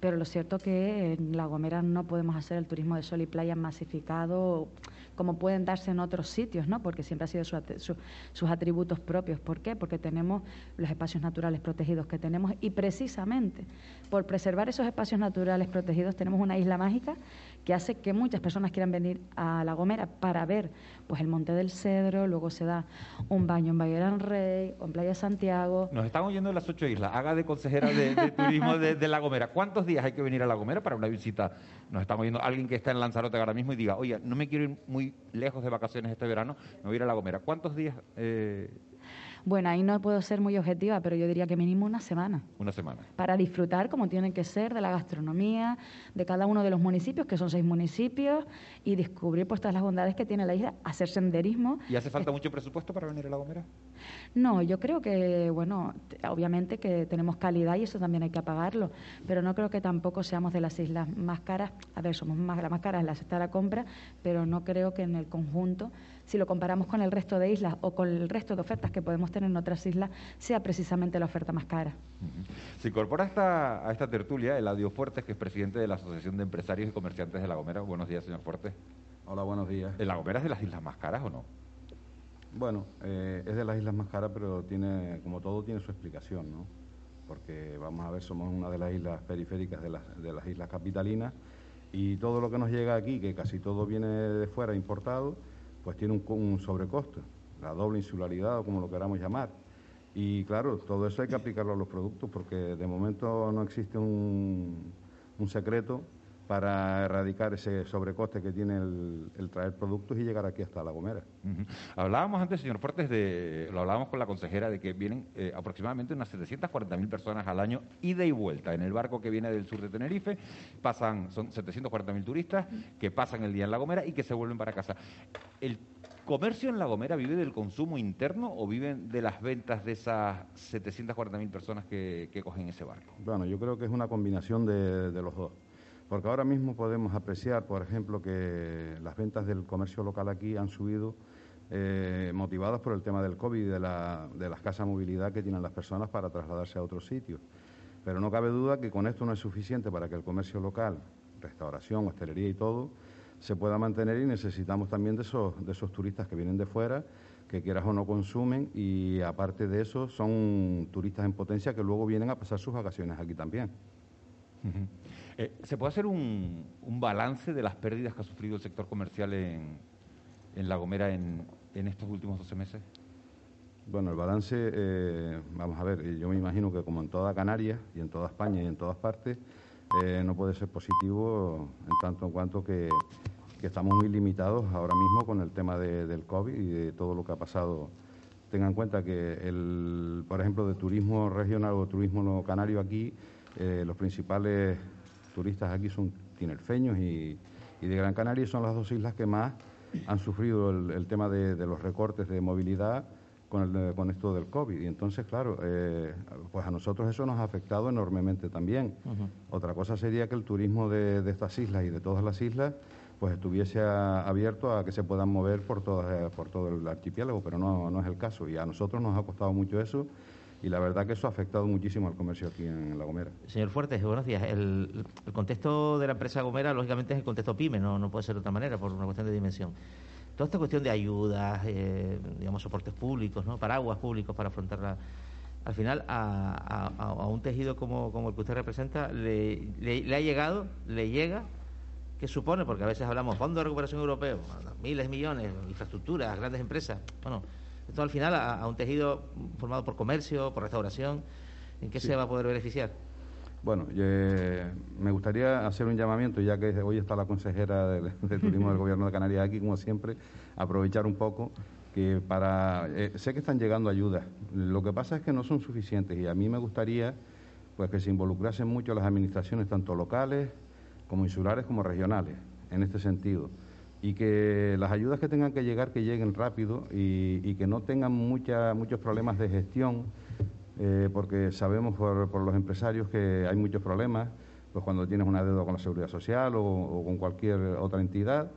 pero lo cierto que en La Gomera no podemos hacer el turismo de sol y playa masificado como pueden darse en otros sitios, ¿no? porque siempre ha sido sus atributos propios. ¿Por qué? Porque tenemos los espacios naturales protegidos que tenemos y precisamente por preservar esos espacios naturales protegidos tenemos una isla mágica que hace que muchas personas quieran venir a La Gomera para ver pues el Monte del Cedro, luego se da un baño en Valle Rey o en Playa Santiago. Nos están oyendo en las ocho islas. Haga de consejera de, turismo de, La Gomera. ¿Cuántos días hay que venir a La Gomera para una visita? Nos están oyendo alguien que está en Lanzarote ahora mismo y diga, oye, no me quiero ir muy lejos de vacaciones este verano, me voy a ir a La Gomera. ¿Cuántos días eh, bueno, ahí no puedo ser muy objetiva, pero yo diría que mínimo una semana. Una semana. Para disfrutar como tienen que ser de la gastronomía, de cada uno de los municipios, que son seis municipios, y descubrir pues todas las bondades que tiene la isla, hacer senderismo. ¿Y hace falta mucho presupuesto para venir a La Gomera? No, yo creo que, bueno, obviamente que tenemos calidad y eso también hay que apagarlo, pero no creo que tampoco seamos de las islas más caras. A ver, somos más, las más caras en la cesta de la compra, pero no creo que en el conjunto si lo comparamos con el resto de islas o con el resto de ofertas que podemos tener en otras islas, sea precisamente la oferta más cara. Se incorpora a esta, a esta tertulia Eladio Fuertes, que es presidente de la Asociación de Empresarios y Comerciantes de La Gomera. Buenos días, señor Fuertes. Hola, buenos días. ¿La Gomera es de las islas más caras o no? Bueno, eh, es de las islas más caras, pero tiene, como todo, tiene su explicación, ¿no? Porque vamos a ver, somos una de las islas periféricas de las, de las islas capitalinas y todo lo que nos llega aquí, que casi todo viene de fuera importado, pues tiene un, sobrecosto, la doble insularidad o como lo queramos llamar. Y claro, todo eso hay que aplicarlo a los productos porque de momento no existe un, secreto para erradicar ese sobrecoste que tiene el, traer productos y llegar aquí hasta La Gomera. Hablábamos antes, señor Fuertes, de, lo hablábamos con la consejera, de que vienen eh, aproximadamente unas 740.000 personas al año ida y vuelta. En el barco que viene del sur de Tenerife pasan, son 740.000 turistas que pasan el día en La Gomera y que se vuelven para casa. ¿El comercio en La Gomera vive del consumo interno o viven de las ventas de esas 740.000 personas que, cogen ese barco? Bueno, yo creo que es una combinación de, los dos. Porque ahora mismo podemos apreciar, por ejemplo, que las ventas del comercio local aquí han subido eh, motivadas por el tema del COVID y de la, de la escasa movilidad que tienen las personas para trasladarse a otros sitios. Pero no cabe duda que con esto no es suficiente para que el comercio local, restauración, hostelería y todo, se pueda mantener y necesitamos también de esos, turistas que vienen de fuera, que quieras o no consumen y aparte de eso son turistas en potencia que luego vienen a pasar sus vacaciones aquí también. Eh, ¿Se puede hacer un, balance de las pérdidas que ha sufrido el sector comercial en, La Gomera en, estos últimos 12 meses? Bueno, el balance, eh, vamos a ver, yo me imagino que como en toda Canarias y en toda España y en todas partes, eh, no puede ser positivo en tanto en cuanto que, estamos muy limitados ahora mismo con el tema del COVID y de todo lo que ha pasado. Tengan en cuenta que, el, por ejemplo, de turismo regional o turismo canario aquí, los principales turistas aquí son tinerfeños y, y, de Gran Canaria y son las dos islas que más han sufrido el, tema de, de los recortes de movilidad con, esto del COVID. Y entonces, claro, eh, pues a nosotros eso nos ha afectado enormemente también. Otra cosa sería que el turismo de, estas islas y de todas las islas pues estuviese abierto a que se puedan mover por, todas, por todo el archipiélago, pero no, no es el caso. Y a nosotros nos ha costado mucho eso y la verdad que eso ha afectado muchísimo al comercio aquí en La Gomera. Señor Fuertes, buenos días. El, contexto de la empresa Gomera, lógicamente, es el contexto PYME, no, no puede ser de otra manera, por una cuestión de dimensión toda esta cuestión de ayudas, eh, digamos, soportes públicos, ¿no? paraguas públicos para afrontarla, al final a, un tejido como, como, el que usted representa le, ha llegado, le llega, ¿qué supone? Porque a veces hablamos fondo de recuperación europeo, miles, millones, infraestructuras, grandes empresas. Bueno, esto al final a, un tejido formado por comercio, por restauración, ¿en qué se va a poder beneficiar? Bueno, me gustaría hacer un llamamiento, ya que hoy está la consejera de, Turismo del Gobierno de Canarias aquí, como siempre, aprovechar un poco que para... Eh, sé que están llegando ayudas, lo que pasa es que no son suficientes y a mí me gustaría pues que se involucrasen mucho las administraciones, tanto locales como insulares como regionales, en este sentido y que las ayudas que tengan que llegar, que lleguen rápido y, y que no tengan mucha, muchos problemas de gestión eh, porque sabemos por, los empresarios que hay muchos problemas, pues cuando tienes una deuda con la seguridad social o, con cualquier otra entidad,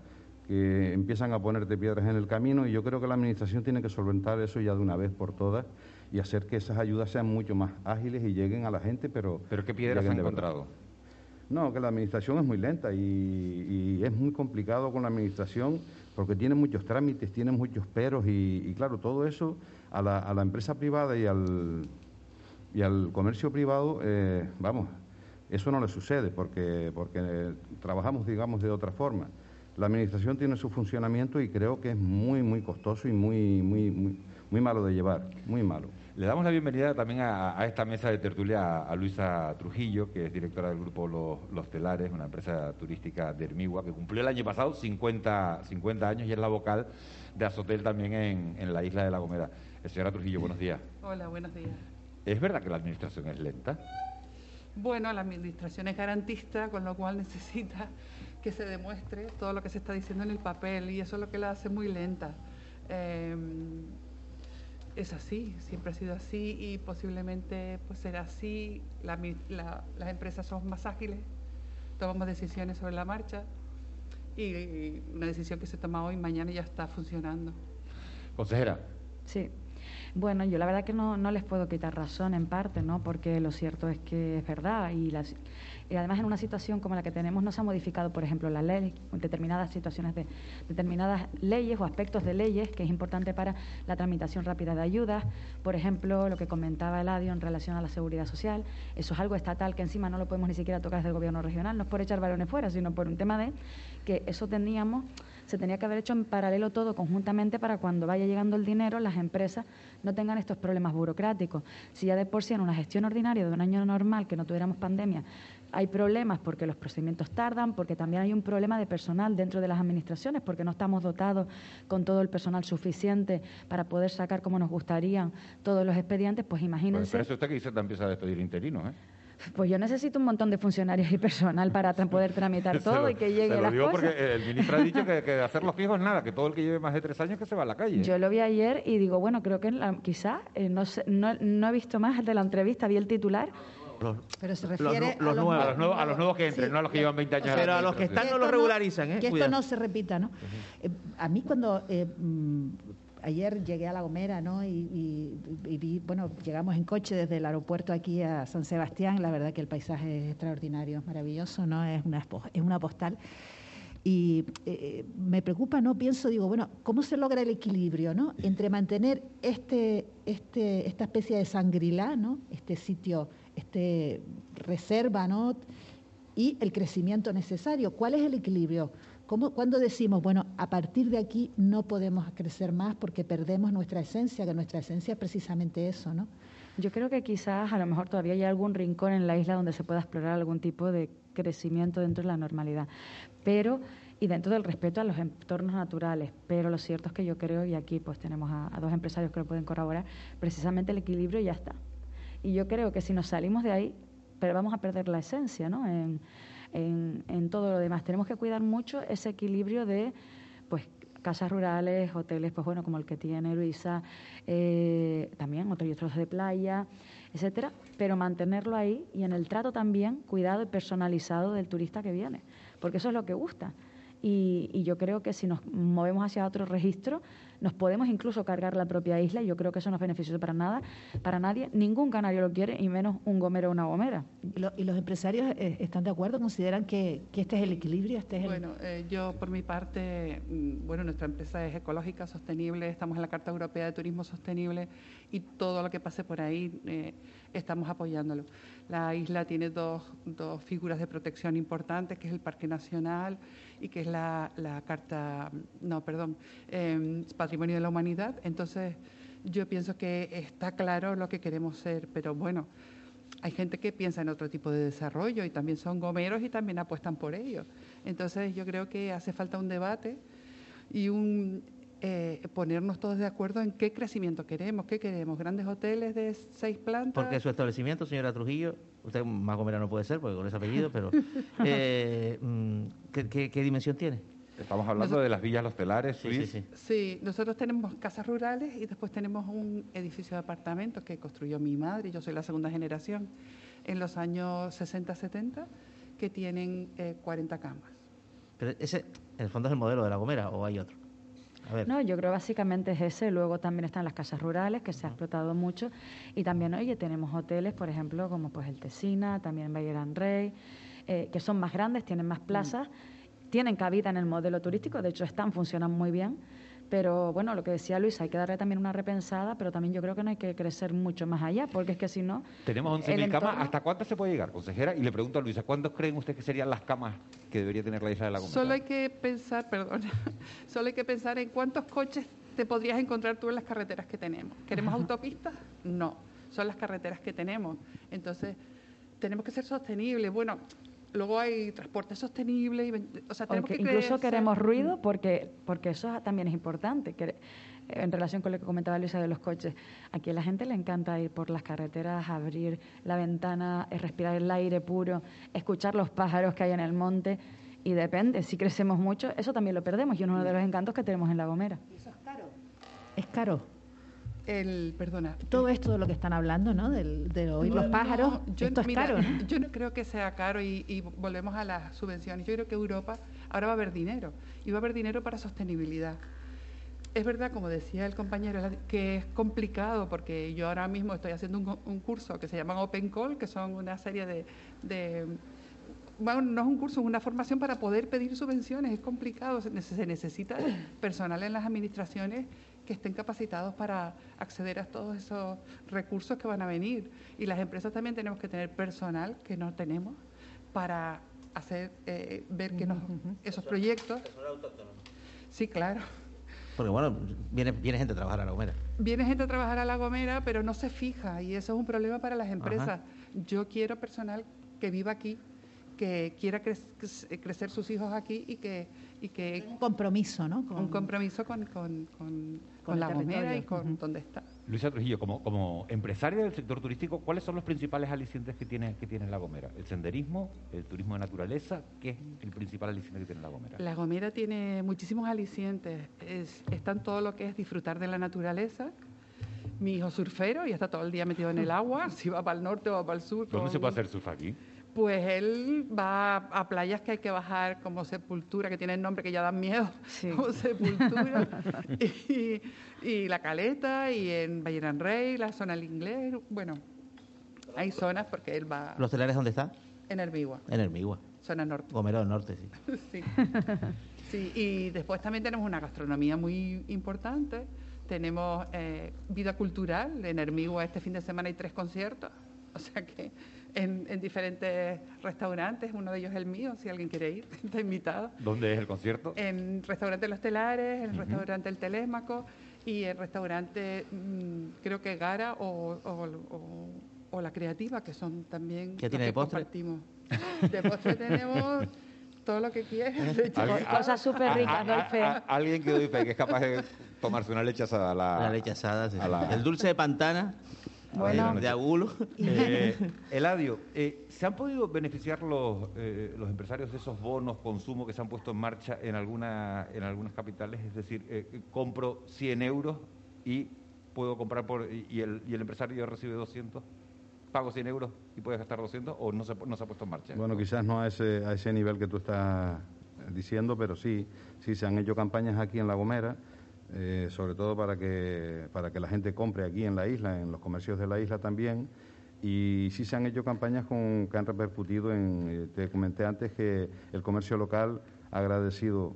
que empiezan a ponerte piedras en el camino y yo creo que la Administración tiene que solventar eso ya de una vez por todas y hacer que esas ayudas sean mucho más ágiles y lleguen a la gente, pero... ¿Pero qué piedras han encontrado? No, que la Administración es muy lenta y, es muy complicado con la Administración porque tiene muchos trámites, tiene muchos peros y, claro, todo eso a la, a la empresa privada y al, y al comercio privado, eh, vamos, eso no le sucede porque, porque trabajamos, digamos, de otra forma. La administración tiene su funcionamiento y creo que es muy, muy costoso y muy, muy, muy, malo de llevar, muy malo. Le damos la bienvenida también a, esta mesa de tertulia a, Luisa Trujillo, que es directora del grupo Los, Telares, una empresa turística de Hermigua, que cumplió el año pasado 50, 50 años y es la vocal de Azotel también en, en la isla de La Gomera. Eh, señora Trujillo, buenos días. Hola, buenos días. ¿Es verdad que la administración es lenta? Bueno, la administración es garantista, con lo cual necesita que se demuestre todo lo que se está diciendo en el papel y eso es lo que la hace muy lenta. Em, es así, siempre ha sido así y posiblemente pues será así. las empresas son más ágiles, tomamos decisiones sobre la marcha y una decisión que se toma hoy, mañana ya está funcionando. Consejera. Sí, bueno, yo la verdad que no, no les puedo quitar razón en parte, ¿no? Porque lo cierto es que es verdad y, las, y además en una situación como la que tenemos no se ha modificado, por ejemplo, la ley, determinadas situaciones de determinadas leyes o aspectos de leyes que es importante para la tramitación rápida de ayudas, por ejemplo, lo que comentaba Eladio en relación a la seguridad social, eso es algo estatal que encima no lo podemos ni siquiera tocar desde el gobierno regional, no es por echar balones fuera, sino por un tema de que eso teníamos se tenía que haber hecho en paralelo todo conjuntamente para cuando vaya llegando el dinero las empresas no tengan estos problemas burocráticos. Si ya de por sí en una gestión ordinaria de un año normal, que no tuviéramos pandemia, hay problemas porque los procedimientos tardan, porque también hay un problema de personal dentro de las administraciones, porque no estamos dotados con todo el personal suficiente para poder sacar como nos gustarían todos los expedientes, pues imagínense. Pues, pero eso usted que dice empieza a despedir interinos, ¿eh? Pues yo necesito un montón de funcionarios y personal para poder tramitar todo y que llegue se lo digo porque el ministro ha dicho que, que hacer los fijos nada, que todo el que lleve más de tres años que se va a la calle. Yo lo vi ayer y digo, bueno, creo que quizá, eh, no, no, no he visto más de la entrevista, vi el titular pero se refiere a, los nuevos, a, los nuevos, que entren, no a los que llevan 20 años. Pero a los que están no los regularizan, ¿eh? Que esto no se repita, ¿no? Eh, a mí cuando eh, mm, ayer llegué a La Gomera, ¿no? Y, y, vi, bueno, llegamos en coche desde el aeropuerto aquí a San Sebastián. La verdad que el paisaje es extraordinario, es maravilloso, ¿no? Es una, es una postal. Y eh, me preocupa, ¿no? Pienso, digo, bueno, ¿cómo se logra el equilibrio, ¿no? Entre mantener este, este, esta especie de sangrilá, ¿no? Este sitio, este reserva, ¿no? Y el crecimiento necesario. ¿Cuál es el equilibrio? ¿Cómo, cuando decimos, bueno, a partir de aquí no podemos crecer más porque perdemos nuestra esencia, que nuestra esencia es precisamente eso, ¿no? Yo creo que quizás a lo mejor todavía hay algún rincón en la isla donde se pueda explorar algún tipo de crecimiento dentro de la normalidad, pero y dentro del respeto a los entornos naturales. Pero lo cierto es que yo creo, y aquí pues tenemos a, dos empresarios que lo pueden corroborar, precisamente el equilibrio ya está. Y yo creo que si nos salimos de ahí, pero vamos a perder la esencia, ¿no? En, en, todo lo demás. Tenemos que cuidar mucho ese equilibrio de, pues, casas rurales, hoteles, pues bueno, como el que tiene Luisa, eh, también otros y de playa, etcétera, pero mantenerlo ahí y en el trato también cuidado y personalizado del turista que viene, porque eso es lo que gusta. Y, y, yo creo que si nos movemos hacia otro registro, nos podemos incluso cargar la propia isla y yo creo que eso no es beneficioso para nada, para nadie. Ningún canario lo quiere y menos un gomero o una gomera. ¿Y, los empresarios eh, están de acuerdo? ¿Consideran que, este es el equilibrio? Este bueno, eh, yo por mi parte, mm, bueno, nuestra empresa es ecológica, sostenible, estamos en la Carta Europea de Turismo Sostenible y todo lo que pase por ahí eh, estamos apoyándolo. La isla tiene dos, dos figuras de protección importantes, que es el Parque Nacional y que es la, la Carta, no, perdón, eh, Patrimonio de la Humanidad. Entonces, yo pienso que está claro lo que queremos ser, pero bueno, hay gente que piensa en otro tipo de desarrollo y también son gomeros y también apuestan por ello. Entonces, yo creo que hace falta un debate y un eh, ponernos todos de acuerdo en qué crecimiento queremos, qué queremos, grandes hoteles de seis plantas. Porque su establecimiento, señora Trujillo, usted más gomera no puede ser, porque con ese apellido, pero eh, mm, ¿qué, dimensión tiene? Estamos hablando de las villas hostelares, sí, sí, sí, sí. nosotros tenemos casas rurales y después tenemos un edificio de apartamentos que construyó mi madre, yo soy la segunda generación, en los años 60-70, que tienen 40 eh, camas. Pero ese, en el fondo, es el modelo de la Gomera, ¿o hay otro? No, yo creo básicamente es ese. Luego también están las casas rurales, que se ha explotado mucho. Y también, oye, tenemos hoteles, por ejemplo, como pues el Tesina, también Valle Gran Rey, eh, que son más grandes, tienen más plazas, tienen cabida en el modelo turístico, de hecho están, funcionan muy bien pero bueno, lo que decía Luis, hay que darle también una repensada, pero también yo creo que no hay que crecer mucho más allá, porque es que si no... Tenemos 11.000 camas, ¿hasta cuántas se puede llegar, consejera? Y le pregunto a Luisa, ¿cuántos creen ustedes que serían las camas que debería tener la isla de la Gomera? Solo hay que pensar, perdón, solo hay que pensar en cuántos coches te podrías encontrar tú en las carreteras que tenemos. ¿Queremos autopistas? No, son las carreteras que tenemos. Entonces, tenemos que ser sostenibles. Bueno, Luego hay transporte sostenible. Y, o sea, tenemos que incluso queremos ruido porque, porque eso también es importante. Que, en relación con lo que comentaba Luisa de los coches, aquí a la gente le encanta ir por las carreteras, abrir la ventana, eh, respirar el aire puro, escuchar los pájaros que hay en el monte. Y depende, si crecemos mucho, eso también lo perdemos. Y uno de los encantos que tenemos en La Gomera. ¿Y eso es caro? Es caro. El, perdona. Todo esto de lo que están hablando, ¿no? De, oír los pájaros, esto es caro. Yo no creo que sea caro y, volvemos a las subvenciones. Yo creo que Europa ahora va a haber dinero y va a haber dinero para sostenibilidad. Es verdad, como decía el compañero, que es complicado porque yo ahora mismo estoy haciendo un, curso que se llama Open Call, que son una serie de, de bueno, no es un curso, es una formación para poder pedir subvenciones. Es complicado, se necesita personal en las administraciones que estén capacitados para acceder a todos esos recursos que van a venir. Y las empresas también tenemos que tener personal que no tenemos para hacer eh, ver que esos proyectos. Sí, claro. Porque bueno, viene, viene gente a trabajar a La Gomera. Viene gente a trabajar a La Gomera, pero no se fija y eso es un problema para las empresas. Yo quiero personal que viva aquí, que quiera crecer sus hijos aquí y que y que un compromiso, ¿no? un compromiso con, con, con, la Gomera y con donde está. Luisa Trujillo, como, como empresaria del sector turístico, ¿cuáles son los principales alicientes que tiene, que tiene La Gomera? ¿El senderismo, el turismo de naturaleza? ¿Qué es el principal aliciente que tiene La Gomera? La Gomera tiene muchísimos alicientes. Es, están todo lo que es disfrutar de la naturaleza. Mi hijo surfero y está todo el día metido en el agua, si va para el norte o va para el sur. ¿Dónde se puede hacer surf aquí? Pues él va a, playas que hay que bajar como Sepultura, que tiene el nombre que ya dan miedo, como Sepultura, y, La Caleta, y en Bayern Rey, la zona del inglés, bueno, hay zonas porque él va... ¿Los telares dónde está? En Hermigua. En Hermigua. Zona norte. Gomero del norte, sí. sí. sí. y después también tenemos una gastronomía muy importante, tenemos eh, vida cultural, en Hermigua este fin de semana hay tres conciertos, o sea que en, diferentes restaurantes, uno de ellos es el mío, si alguien quiere ir, está invitado. ¿Dónde es el concierto? En restaurante Los Telares, en el restaurante El Telémaco y el restaurante, mm, creo que Gara o, o, La Creativa, que son también... ¿Qué tiene de postre? Compartimos. De postre tenemos todo lo que quieras. Cosas súper ricas, doy fe. Alguien que doy fe, que es capaz de tomarse una leche asada. La, la leche asada, sí. El dulce de pantana. Bueno, de agulo. Eh, Eladio, eh, ¿se han podido beneficiar los, eh, los empresarios de esos bonos consumo que se han puesto en marcha en, alguna, en algunas capitales? Es decir, eh, compro 100 euros y puedo comprar por y el, y el empresario recibe 200 pago 100 euros y puedes gastar 200 o no se, no se ha puesto en marcha? Bueno, quizás no a ese, a ese nivel que tú estás diciendo, pero sí, sí se han hecho campañas aquí en La Gomera eh, sobre todo para que, para que la gente compre aquí en la isla, en los comercios de la isla también. Y sí se han hecho campañas con, que han repercutido en, eh, te comenté antes que el comercio local ha agradecido,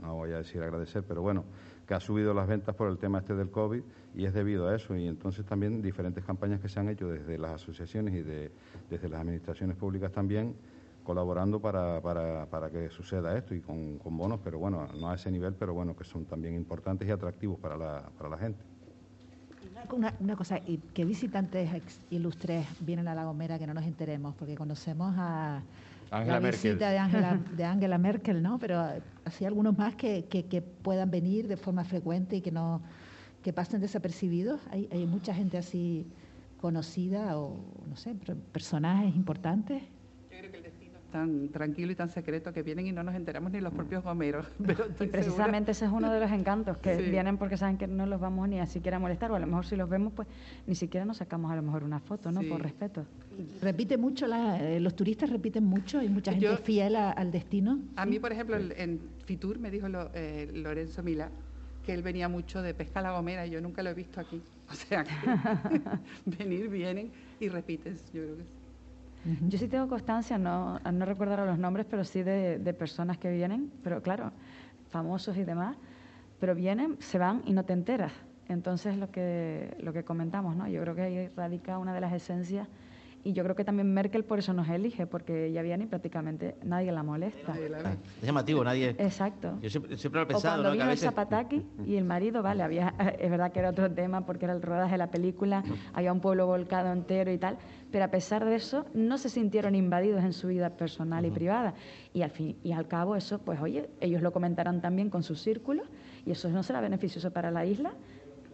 no voy a decir agradecer, pero bueno, que ha subido las ventas por el tema este del COVID y es debido a eso. Y entonces también diferentes campañas que se han hecho desde las asociaciones y de, desde las administraciones públicas también colaborando para, para, para que suceda esto y con, con, bonos, pero bueno, no a ese nivel, pero bueno, que son también importantes y atractivos para la, para la gente. Una, una cosa, ¿qué visitantes ilustres vienen a La Gomera que no nos enteremos? Porque conocemos a Angela la visita de Angela, de Angela Merkel, ¿no? Pero así algunos más que, que, que, puedan venir de forma frecuente y que no que pasen desapercibidos. Hay, hay mucha gente así conocida o, no sé, personajes importantes tan tranquilo y tan secreto que vienen y no nos enteramos ni los propios gomeros. y precisamente ese es uno de los encantos, que vienen porque saben que no los vamos ni a siquiera molestar, o a lo mejor si los vemos, pues ni siquiera nos sacamos a lo mejor una foto, ¿no? Por respeto. Repite mucho, eh, los turistas repiten mucho, hay mucha gente fiel al destino. A mí, por ejemplo, en Fitur me dijo eh, Lorenzo Milá que él venía mucho de pesca a la gomera y yo nunca lo he visto aquí. O sea, que venir, vienen y repiten, yo creo que sí. Yo sí tengo constancia, no, no recordar los nombres, pero sí de, de, personas que vienen, pero claro, famosos y demás, pero vienen, se van y no te enteras. Entonces, lo que, lo que comentamos, ¿no? Yo creo que ahí radica una de las esencias y yo creo que también Merkel por eso nos elige, porque ella viene y prácticamente nadie la molesta. Es llamativo, nadie. Exacto. Yo siempre, lo he pensado. O cuando vino el Zapataki y el marido, vale, había, es verdad que era otro tema porque era el rodaje de la película, había un pueblo volcado entero y tal, pero a pesar de eso no se sintieron invadidos en su vida personal y privada. Y al fin y al cabo eso, pues oye, ellos lo comentarán también con sus círculos y eso no será beneficioso para la isla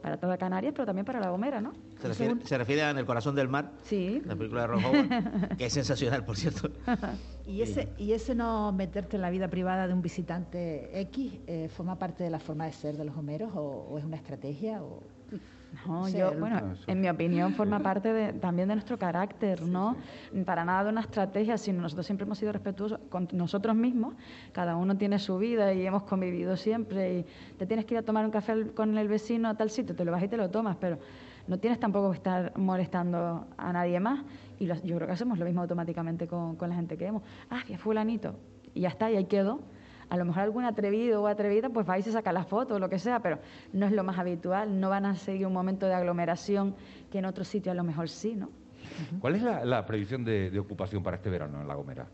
para toda Canarias, pero también para La Gomera, ¿no? Se refiere, se refiere a En el corazón del mar, sí. la película de Ron Howard, que es sensacional, por cierto. y ese y ese no meterte en la vida privada de un visitante X eh, forma parte de la forma de ser de los Homeros o, o es una estrategia o no, yo, bueno, en mi opinión forma parte de, también de nuestro carácter, ¿no? Para nada de una estrategia, sino nosotros siempre hemos sido respetuosos con nosotros mismos, cada uno tiene su vida y hemos convivido siempre y te tienes que ir a tomar un café con el vecino a tal sitio, te lo vas y te lo tomas, pero no tienes tampoco que estar molestando a nadie más. Y yo creo que hacemos lo mismo automáticamente con, con la gente que vemos. Ah, ya fulanito, y ya está, y ahí quedó a lo mejor algún atrevido o atrevida pues va y se saca la foto o lo que sea, pero no es lo más habitual, no van a seguir un momento de aglomeración que en otro sitio a lo mejor sí, ¿no? ¿Cuál es la, previsión de, de, ocupación para este verano en La Gomera?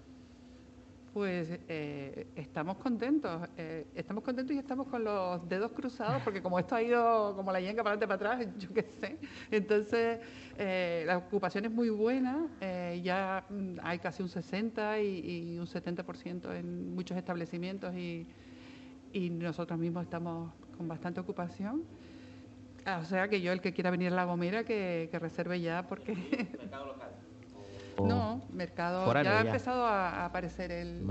Pues eh, estamos contentos, eh, estamos contentos y estamos con los dedos cruzados porque como esto ha ido como la yenga para adelante para atrás, yo qué sé, entonces eh, la ocupación es muy buena, ya mm, hay casi un 60 y, un 70% en muchos establecimientos y, y nosotros mismos estamos con bastante ocupación. O sea que yo el que quiera venir a La Gomera que, reserve ya porque... No, mercado. Ya ha empezado a, aparecer el.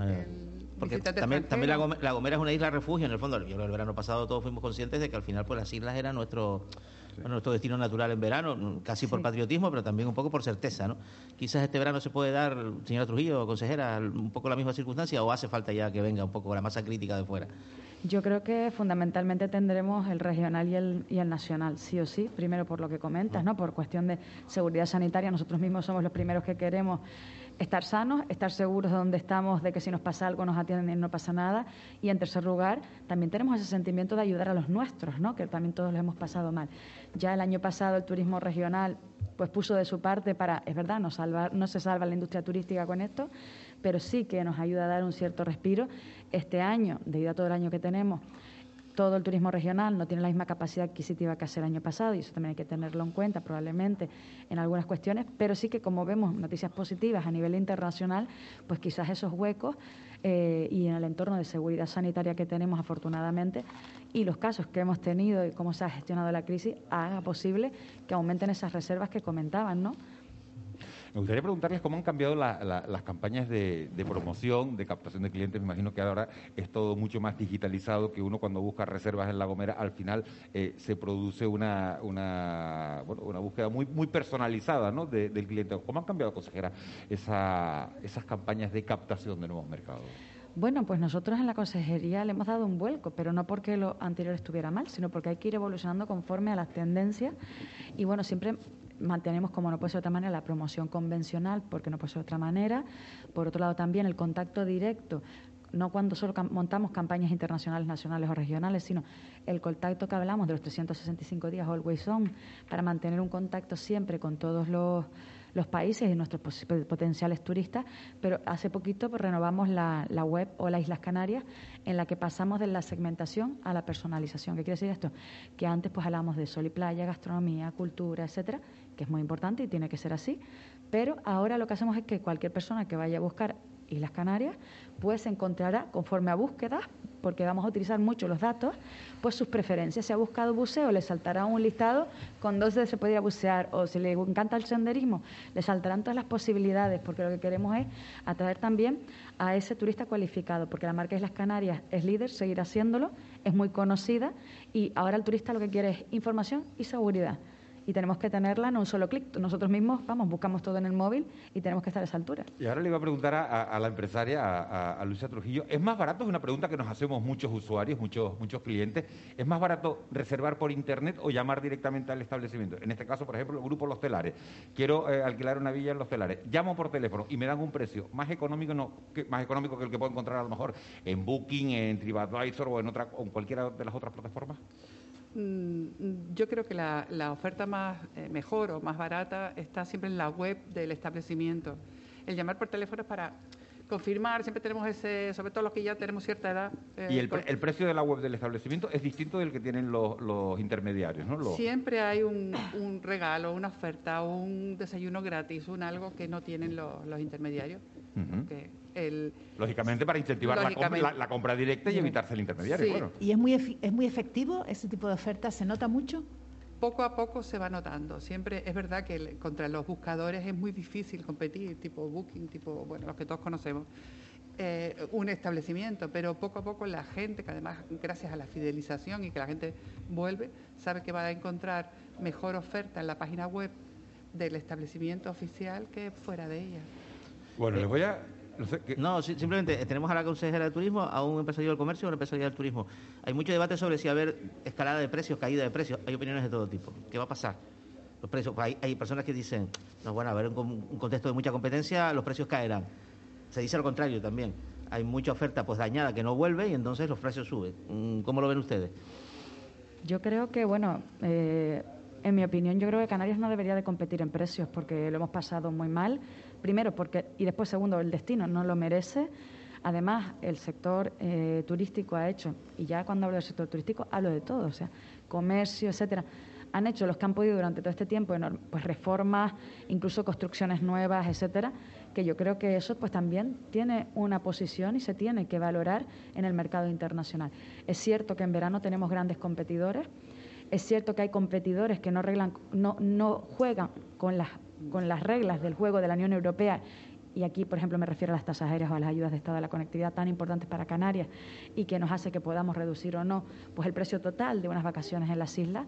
porque también, también la, Gomera, es una isla refugio en el fondo. Yo el verano pasado todos fuimos conscientes de que al final pues las islas eran nuestro bueno, nuestro destino natural en verano, casi por patriotismo, pero también un poco por certeza, ¿no? Quizás este verano se puede dar, señora Trujillo, consejera, un poco la misma circunstancia o hace falta ya que venga un poco la masa crítica de fuera. Yo creo que fundamentalmente tendremos el regional y el, y el nacional, sí o sí, primero por lo que comentas, ¿no? Por cuestión de seguridad sanitaria, nosotros mismos somos los primeros que queremos estar sanos, estar seguros de donde estamos, de que si nos pasa algo nos atienden y no pasa nada. Y en tercer lugar, también tenemos ese sentimiento de ayudar a los nuestros, ¿no? que también todos lo hemos pasado mal. Ya el año pasado el turismo regional pues puso de su parte para, es verdad, no, salvar, no se salva la industria turística con esto, pero sí que nos ayuda a dar un cierto respiro. Este año, debido a todo el año que tenemos, todo el turismo regional no tiene la misma capacidad adquisitiva que hace el año pasado y eso también hay que tenerlo en cuenta probablemente en algunas cuestiones, pero sí que como vemos noticias positivas a nivel internacional, pues quizás esos huecos eh, y en el entorno de seguridad sanitaria que tenemos afortunadamente y los casos que hemos tenido y cómo se ha gestionado la crisis haga posible que aumenten esas reservas que comentaban, ¿no? Me gustaría preguntarles cómo han cambiado las campañas de, promoción, de captación de clientes. Me imagino que ahora es todo mucho más digitalizado, que uno cuando busca reservas en La Gomera, al final eh, se produce una, búsqueda muy, personalizada del cliente. ¿Cómo han cambiado, consejera, esa, esas campañas de captación de nuevos mercados? Bueno, pues nosotros en la consejería le hemos dado un vuelco, pero no porque lo anterior estuviera mal, sino porque hay que ir evolucionando conforme a las tendencias. Y bueno, siempre mantenemos, como no puede ser de otra manera, la promoción convencional, porque no puede ser de otra manera. Por otro lado, también el contacto directo, no cuando solo montamos campañas internacionales, nacionales o regionales, sino el contacto que hablamos de los 365 días Always On, para mantener un contacto siempre con todos los, países y nuestros potenciales turistas, pero hace poquito pues, renovamos la, la, web o las Islas Canarias en la que pasamos de la segmentación a la personalización. ¿Qué quiere decir esto? Que antes pues hablábamos de sol y playa, gastronomía, cultura, etcétera, que es muy importante y tiene que ser así, pero ahora lo que hacemos es que cualquier persona que vaya a buscar Islas Canarias, pues encontrará, conforme a búsquedas, porque vamos a utilizar mucho los datos, pues sus preferencias. Si ha buscado buceo, le saltará un listado con dónde se podría bucear, o si le encanta el senderismo, le saltarán todas las posibilidades, porque lo que queremos es atraer también a ese turista cualificado, porque la marca Islas Canarias es líder, seguirá haciéndolo, es muy conocida, y ahora el turista lo que quiere es información y seguridad y tenemos que tenerla en un solo clic. Nosotros mismos, vamos, buscamos todo en el móvil y tenemos que estar a esa altura. Y ahora le iba a preguntar a, la empresaria, a, Luisa Trujillo, ¿es más barato? Es una pregunta que nos hacemos muchos usuarios, muchos, muchos clientes. ¿Es más barato reservar por internet o llamar directamente al establecimiento? En este caso, por ejemplo, el grupo Los Telares. Quiero eh, alquilar una villa en Los Telares. Llamo por teléfono y me dan un precio más económico, no, que, más económico que el que puedo encontrar a lo mejor en Booking, en TripAdvisor o en, otra, o en cualquiera de las otras plataformas. Mm, yo creo que la, oferta más eh, mejor o más barata está siempre en la web del establecimiento. El llamar por teléfono es para confirmar, siempre tenemos ese, sobre todo los que ya tenemos cierta edad. Eh, y el, precio de la web del establecimiento es distinto del que tienen los, intermediarios, ¿no? Siempre hay un, regalo, una oferta, un desayuno gratis, un algo que no tienen los, intermediarios. Lógicamente para incentivar La, compra, directa y evitarse el intermediario. ¿Y es muy, es muy efectivo ese tipo de ofertas? ¿Se nota mucho? Poco a poco se va notando. Siempre es verdad que contra los buscadores es muy difícil competir, tipo Booking, tipo, bueno, los que todos conocemos. Eh, un establecimiento, pero poco a poco la gente, que además gracias a la fidelización y que la gente vuelve, sabe que va a encontrar mejor oferta en la página web del establecimiento oficial que fuera de ella. Bueno, les voy a, no, simplemente eh, tenemos a la consejera de turismo, a un empresario del comercio y a un empresario del turismo. Hay mucho debate sobre si va a haber escalada de precios, caída de precios. Hay opiniones de todo tipo. ¿Qué va a pasar? Los precios, pues hay, personas que dicen, no, bueno, a ver, un, un contexto de mucha competencia, los precios caerán. Se dice lo contrario también. Hay mucha oferta pues dañada que no vuelve y entonces los precios suben. Mm, ¿Cómo lo ven ustedes? Yo creo que, bueno, eh, en mi opinión, yo creo que Canarias no debería de competir en precios porque lo hemos pasado muy mal. Primero, porque, y después, segundo, el destino no lo merece. Además, el sector eh, turístico ha hecho, y ya cuando hablo del sector turístico, hablo de todo, o sea, comercio, etcétera. Han hecho los que han podido durante todo este tiempo, pues reformas, incluso construcciones nuevas, etcétera, que yo creo que eso pues también tiene una posición y se tiene que valorar en el mercado internacional. Es cierto que en verano tenemos grandes competidores, es cierto que hay competidores que no, arreglan, no, no juegan con las con las reglas del juego de la Unión Europea y aquí, por ejemplo, me refiero a las tasas aéreas o a las ayudas de Estado de la conectividad tan importantes para Canarias y que nos hace que podamos reducir o no pues el precio total de unas vacaciones en las islas.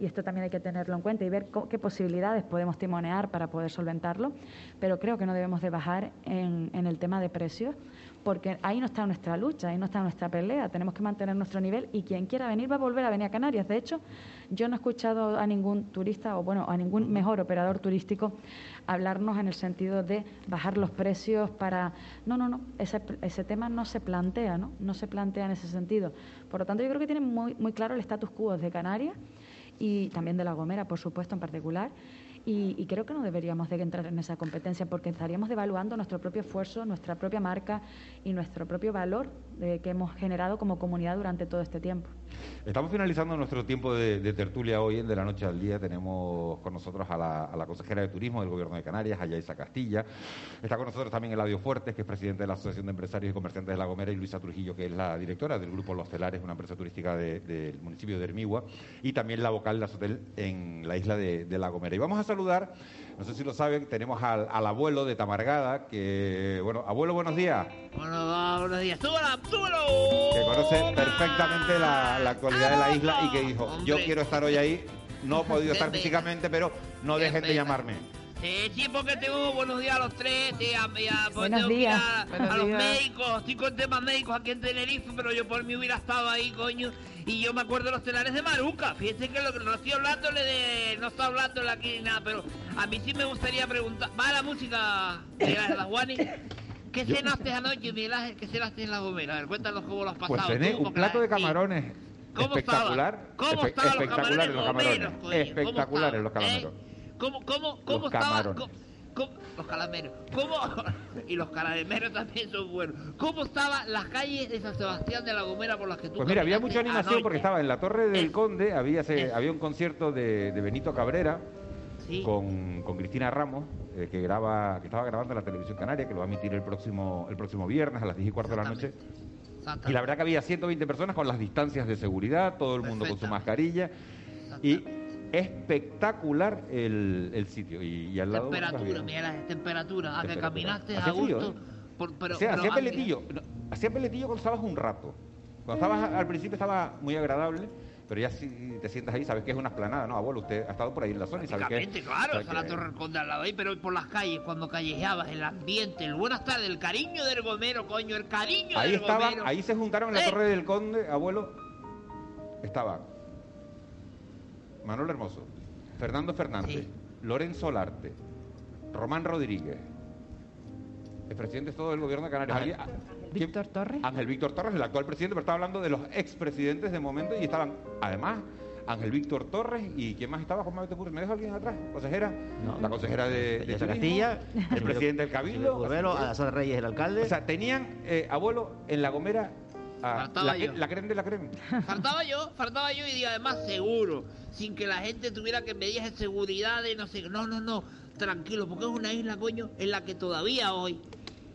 Y esto también hay que tenerlo en cuenta y ver qué posibilidades podemos timonear para poder solventarlo, pero creo que no debemos de bajar en, en el tema de precios, porque ahí no está nuestra lucha, ahí no está nuestra pelea, tenemos que mantener nuestro nivel y quien quiera venir va a volver a venir a Canarias. De hecho, yo no he escuchado a ningún turista o bueno, a ningún mejor operador turístico hablarnos en el sentido de bajar los precios para... No, no, no, ese, ese tema no se plantea, ¿no? No se plantea en ese sentido. Por lo tanto, yo creo que tienen muy, muy claro el status quo de Canarias y también de La Gomera, por supuesto, en particular. Y, y creo que no deberíamos de entrar en esa competencia porque estaríamos devaluando nuestro propio esfuerzo, nuestra propia marca y nuestro propio valor eh, que hemos generado como comunidad durante todo este tiempo. Estamos finalizando nuestro tiempo de, de tertulia hoy en De la Noche al Día. Tenemos con nosotros a la, a la consejera de Turismo del Gobierno de Canarias, a Yaisa Castilla. Está con nosotros también Eladio Fuertes, que es presidente de la Asociación de Empresarios y Comerciantes de La Gomera, y Luisa Trujillo, que es la directora del Grupo Los Telares, una empresa turística de- del municipio de Hermigua, y también la vocal de Azotel en la isla de, de La Gomera. Y vamos a saludar, no sé si lo saben, tenemos al, al abuelo de Tamargada, que, bueno, abuelo, buenos días. Bueno, buenos días. ¡Súbala, súbalo! que conoce perfectamente la, la actualidad de la isla y que dijo, yo quiero estar hoy ahí, no he podido estar físicamente, pero no dejen de llamarme. Eh, sí, porque tengo buenos días a los tres, eh, a, a- pues Buenos tengo que días. a, los días. médicos, estoy con temas médicos aquí en Tenerife, pero yo por mí hubiera estado ahí, coño. Y yo me acuerdo de los telares de Maruca. Fíjense que lo que no estoy hablándole de. No estoy hablándole aquí ni nada, pero a mí sí me gustaría preguntar. ¿Va la música de la, la Juani? ¿Qué cenaste anoche, Miguel Ángel? ¿Qué cenaste en la gomera? A ver, cuéntanos cómo lo has pasado. Pues cené tú, un plato la- de camarones ¿Cómo espectacular. estaba? ¿Cómo estaban los espectaculares los camarones camarones. espectaculares estaban? los camarones. ¿Cómo, cómo, cómo Los estaba? camarones. cómo- cómo- los calameros. ¿Cómo? y los caramelos también son buenos. ¿Cómo estaban las calles de San Sebastián de la Gomera por las que tú Pues mira, había mucha animación anoche? porque estaba en la Torre del Conde, había, se- había un concierto de, de Benito Cabrera con, con Cristina Ramos, eh, que graba, que estaba grabando en la televisión canaria, que lo va a emitir el próximo, el próximo viernes a las 10 y cuarto de la noche. Y la verdad que había 120 personas con las distancias de seguridad, todo el mundo con su mascarilla. Y espectacular el, el sitio. Y, y al lado. Temperatura, mira la temperatura. A que Temperatura. caminaste a gusto. ¿eh? O sea, hacía peletillo. no, hacía peletillo cuando estabas un rato. Cuando estabas al principio estaba muy agradable, pero ya si te sientas ahí, sabes que es una esplanada, ¿no? Abuelo, usted ha estado por ahí en la zona y sabe que. Prácticamente, claro, sabe está la que- Torre del Conde al lado ahí, pero por las calles, cuando callejeabas, el ambiente, el buenas tardes, el cariño del gomero, coño, el cariño Ahí del estaban, gomero. ahí se juntaron en la ¡Eh! Torre del Conde, abuelo. Estaban Manuel Hermoso, Fernando Fernández, Lorenzo Larte, Román Rodríguez, el presidente todo del gobierno de Canarias. Víctor Torres. Ángel Víctor Torres, el actual presidente, pero estaba hablando de los expresidentes de momento y estaban, además, Ángel Víctor Torres y ¿quién más estaba? ¿Cómo te ocurre? ¿Me deja alguien atrás? ¿Consejera? la consejera de, de Castilla, el presidente del Cabildo. Curvelo, Alazar Reyes, el alcalde. O sea, tenían, eh, abuelo, en La Gomera, a Faltaba la, yo. la creme de la creme. Faltaba yo, faltaba yo y además seguro, sin que la gente tuviera que medidas de seguridad de no sé, no, no, no, tranquilo, porque es una isla, coño, en la que todavía hoy,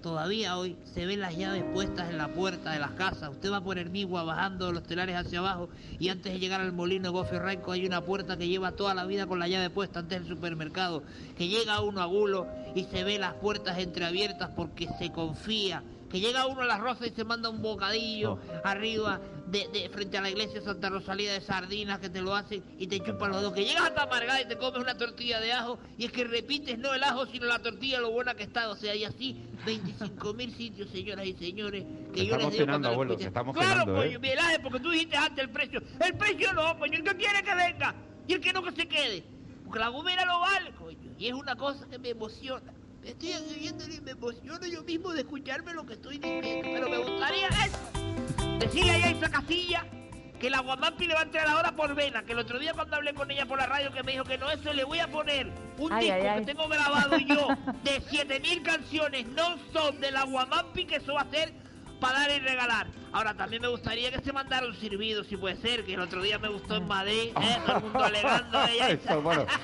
todavía hoy se ven las llaves puestas en la puerta de las casas. Usted va por Hermigua bajando los telares hacia abajo y antes de llegar al molino de Gofi Ranco hay una puerta que lleva toda la vida con la llave puesta antes del supermercado, que llega uno a Gulo y se ve las puertas entreabiertas porque se confía. Que llega uno a las rosas y se manda un bocadillo arriba de, de- frente a la iglesia de Santa Rosalía de sardinas que te lo hacen y te chupan los dedos. Que llegas hasta amargada y te comes una tortilla de ajo y es que repites no el ajo sino la tortilla lo buena que está. O sea, y así 25 mil sitios, señoras y señores, que Se yo les digo cuando abuelo, se está Claro, coño, ¿eh? Miguel Ángel, porque tú dijiste antes el precio. El precio no, coño, el que quiere que venga y el que no que se quede. Porque la gomera lo vale, coño. Y es una cosa que me emociona. Me estoy escribiendo y me emociono yo mismo de escucharme lo que estoy diciendo. Pero me gustaría eso. Decirle a Yaisa Castilla que la Guamampi le va a entrar ahora por vena. Que el otro día cuando hablé con ella por la radio que me dijo que no, eso le voy a poner un Ay, disco ay, ay. que tengo grabado yo de 7000 canciones non-stop de la Guamampi que eso va a ser para dar y regalar. Ahora también me gustaría que se mandara un silbido, si puede ser, que el otro día me gustó en Madrid, ¿eh? todo el mundo alegando de ella. Eso, bueno.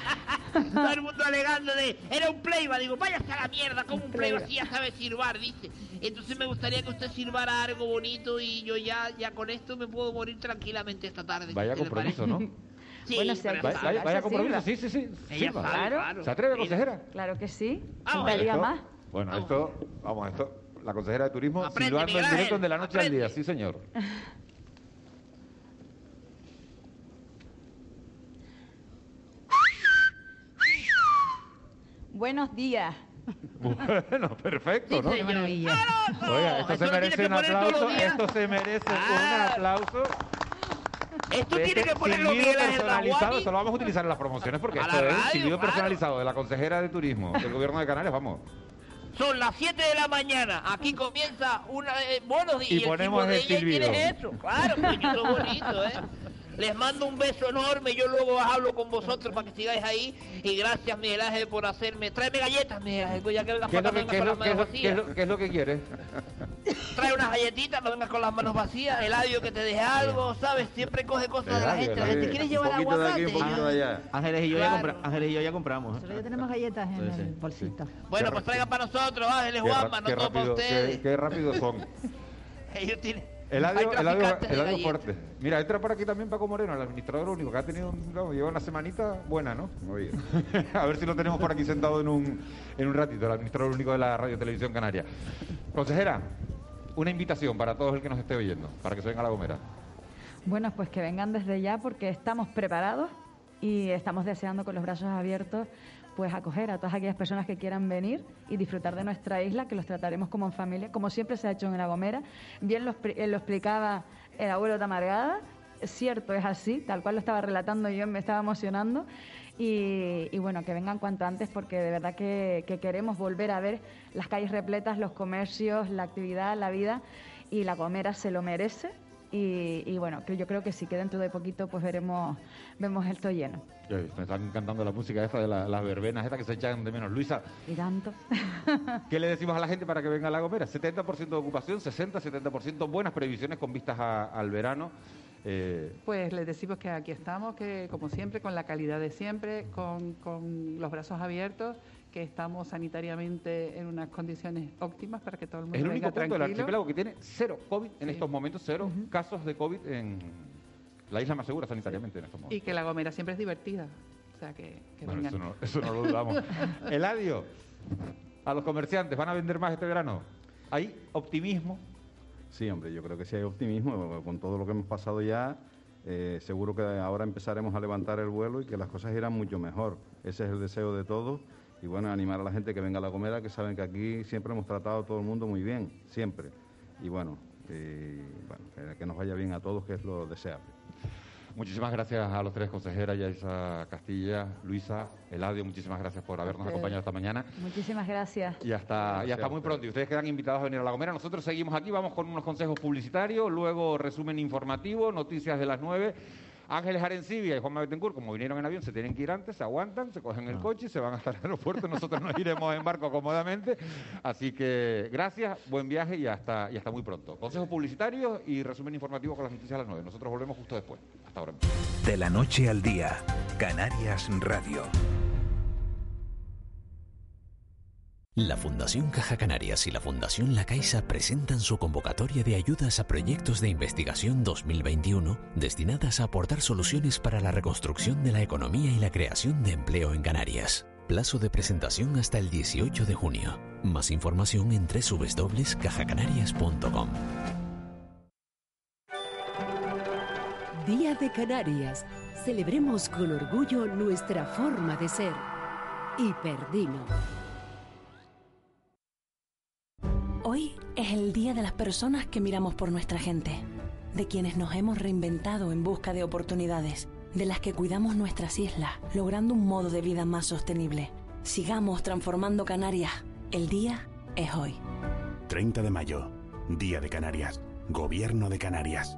Todo el mundo alegando de. Era un playba, digo, váyase a la mierda, como un playba Playba. si ya sabe silbar, dice. Entonces me gustaría que usted silbara algo bonito y yo ya, ya con esto me puedo morir tranquilamente esta tarde. Vaya ¿Qué le compromiso? ¿no? Sí, Bueno, si hay pero que Vaya, vaya, vaya compromiso, sí, sí, sí. Ella sabe, Claro. claro. ¿Se atreve, consejera? Claro que sí. Ah, Esto- más. Bueno, esto, vamos, esto, la consejera de turismo, Aprende, Silvana Miguel en directo de la noche Aprende. al día, sí señor. Buenos días. Bueno, perfecto, ¿no? Qué maravilla. ¡Claro! Oiga, esto, se merece un ah. aplauso, esto se merece un aplauso. Esto tiene este que ponerlo Miguel personalizado, esto lo vamos a utilizar en las promociones porque esto es radio, personalizado de la consejera de turismo del gobierno de Canarias, vamos. Son las 7 de la mañana. Aquí comienza una. eh, buenos días. Y ponemos el tipo de ella, ¿quién silbido. es eso? Claro, bonito, ¿eh? Les mando un beso enorme. Yo luego hablo con vosotros para que sigáis ahí. Y gracias, Miguel Ángel, por hacerme. Tráeme galletas, Miguel Ángel, pues ya que vengas ¿Qué que, no qué lo- las qué es manos lo- qué es vacías. lo- qué es lo que quieres? Trae unas galletitas, no vengas con las manos vacías. Eladio, que te deje algo, ¿sabes? Siempre coge cosas de la gente. La gente quiere llevar aguacate. Ángeles y yo, ya Claro. compra- Ángeles y yo ya compramos. ¿eh? Nosotros ya tenemos galletas en el bolsito. Bueno, pues traigan para nosotros, Ángeles, Juanma, no qué todo para rápido, ustedes. qué, qué rápido son. Ellos tienen. Eladio, Eladio, Eladio fuerte. Mira, entra por aquí también Paco Moreno, el administrador único, que ha tenido, un- no, lleva una semanita buena, ¿no? Muy a ver si lo tenemos por aquí sentado en un, en un ratito, el administrador único de la Radio Televisión Canaria. Consejera, una invitación para todos el que nos esté oyendo, para que se venga a La Gomera. Bueno, pues que vengan desde ya porque estamos preparados y estamos deseando con los brazos abiertos pues acoger a todas aquellas personas que quieran venir y disfrutar de nuestra isla, que los trataremos como en familia, como siempre se ha hecho en La Gomera. Bien lo, eh, lo explicaba el abuelo Tamargada, es cierto, es así, tal cual lo estaba relatando yo, me estaba emocionando. Y, bueno, que vengan cuanto antes porque de verdad que queremos volver a ver las calles repletas, los comercios, la actividad, la vida y La Gomera se lo merece. Y, y bueno, que yo creo que sí, que dentro de poquito pues veremos, vemos esto lleno. Eh, Me están encantando la música esta de la- las verbenas estas que se echan de menos. Luisa, Y tanto. ¿qué le decimos a la gente para que venga a La Gomera? 70% de ocupación, 60, 70%, buenas previsiones con vistas a- al verano. Eh, Pues les decimos que aquí estamos, que como siempre, con la calidad de siempre, con, con los brazos abiertos, que estamos sanitariamente en unas condiciones óptimas para que todo el mundo es el venga único punto del archipiélago que tiene cero COVID en estos momentos, cero casos de COVID en la isla más segura sanitariamente en estos momentos. Y que la Gomera siempre es divertida. O sea, que, que Bueno, eso no, eso no lo dudamos. Eladio, a los comerciantes, ¿van a vender más este verano? ¿Hay optimismo? Sí, hombre, yo creo que sí hay optimismo. Con todo lo que hemos pasado ya, eh, seguro que ahora empezaremos a levantar el vuelo y que las cosas irán mucho mejor. Ese es el deseo de todos. Y bueno, animar a la gente que venga a La Gomera, que saben que aquí siempre hemos tratado a todo el mundo muy bien, siempre. Y bueno, bueno, que- que nos vaya bien a todos, que es lo deseable. Muchísimas gracias a los tres consejeras, Yaisa Castilla, Luisa, Eladio, muchísimas gracias por habernos acompañado esta mañana. Muchísimas gracias. Y hasta, y hasta muy pronto. Y ustedes quedan invitados a venir a La Gomera. Nosotros seguimos aquí, vamos con unos consejos publicitarios, luego resumen informativo, noticias de las 9. Ángeles Arencibia y Juanma Betancourt, como vinieron en avión, se tienen que ir antes, se aguantan, se cogen el coche y se van hasta el aeropuerto. Nosotros nos iremos en barco cómodamente. Así que gracias, buen viaje y hasta, y hasta muy pronto. Consejos publicitarios y resumen informativo con las noticias a las 9. Nosotros volvemos justo después. Hasta ahora. De la noche al día, Canarias Radio. La Fundación Caja Canarias y la Fundación La Caixa presentan su convocatoria de ayudas a proyectos de investigación 2021 destinadas a aportar soluciones para la reconstrucción de la economía y la creación de empleo en Canarias. Plazo de presentación hasta el 18 de junio. Más información en www.cajacanarias.com. Día de Canarias. Celebremos con orgullo nuestra forma de ser. Hiperdino. Hoy es el día de las personas que miramos por nuestra gente, de quienes nos hemos reinventado en busca de oportunidades, de las que cuidamos nuestras islas, logrando un modo de vida más sostenible. Sigamos transformando Canarias. El día es hoy. 30 de mayo, Día de Canarias, Gobierno de Canarias.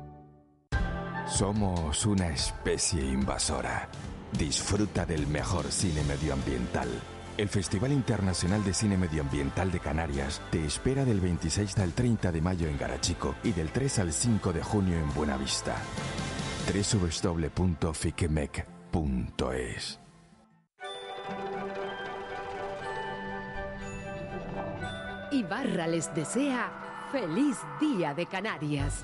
Somos una especie invasora. Disfruta del mejor cine medioambiental. El Festival Internacional de Cine Medioambiental de Canarias te espera del 26 al 30 de mayo en Garachico y del 3 al 5 de junio en Buenavista. www.fiquemec.es Ibarra les desea feliz Día de Canarias.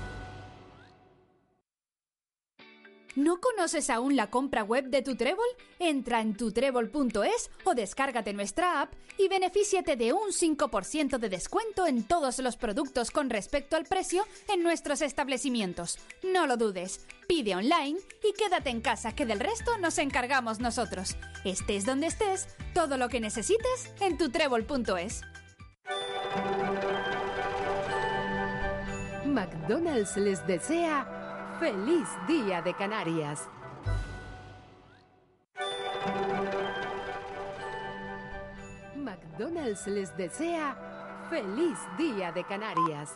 ¿No conoces aún la compra web de tu Trébol? Entra en tutrébol.es o descárgate nuestra app y benefíciate de un 5% de descuento en todos los productos con respecto al precio en nuestros establecimientos. No lo dudes, pide online y quédate en casa que del resto nos encargamos nosotros. Estés donde estés, todo lo que necesites en tutrébol.es. McDonald's les desea feliz Día de Canarias. McDonald's les desea feliz Día de Canarias.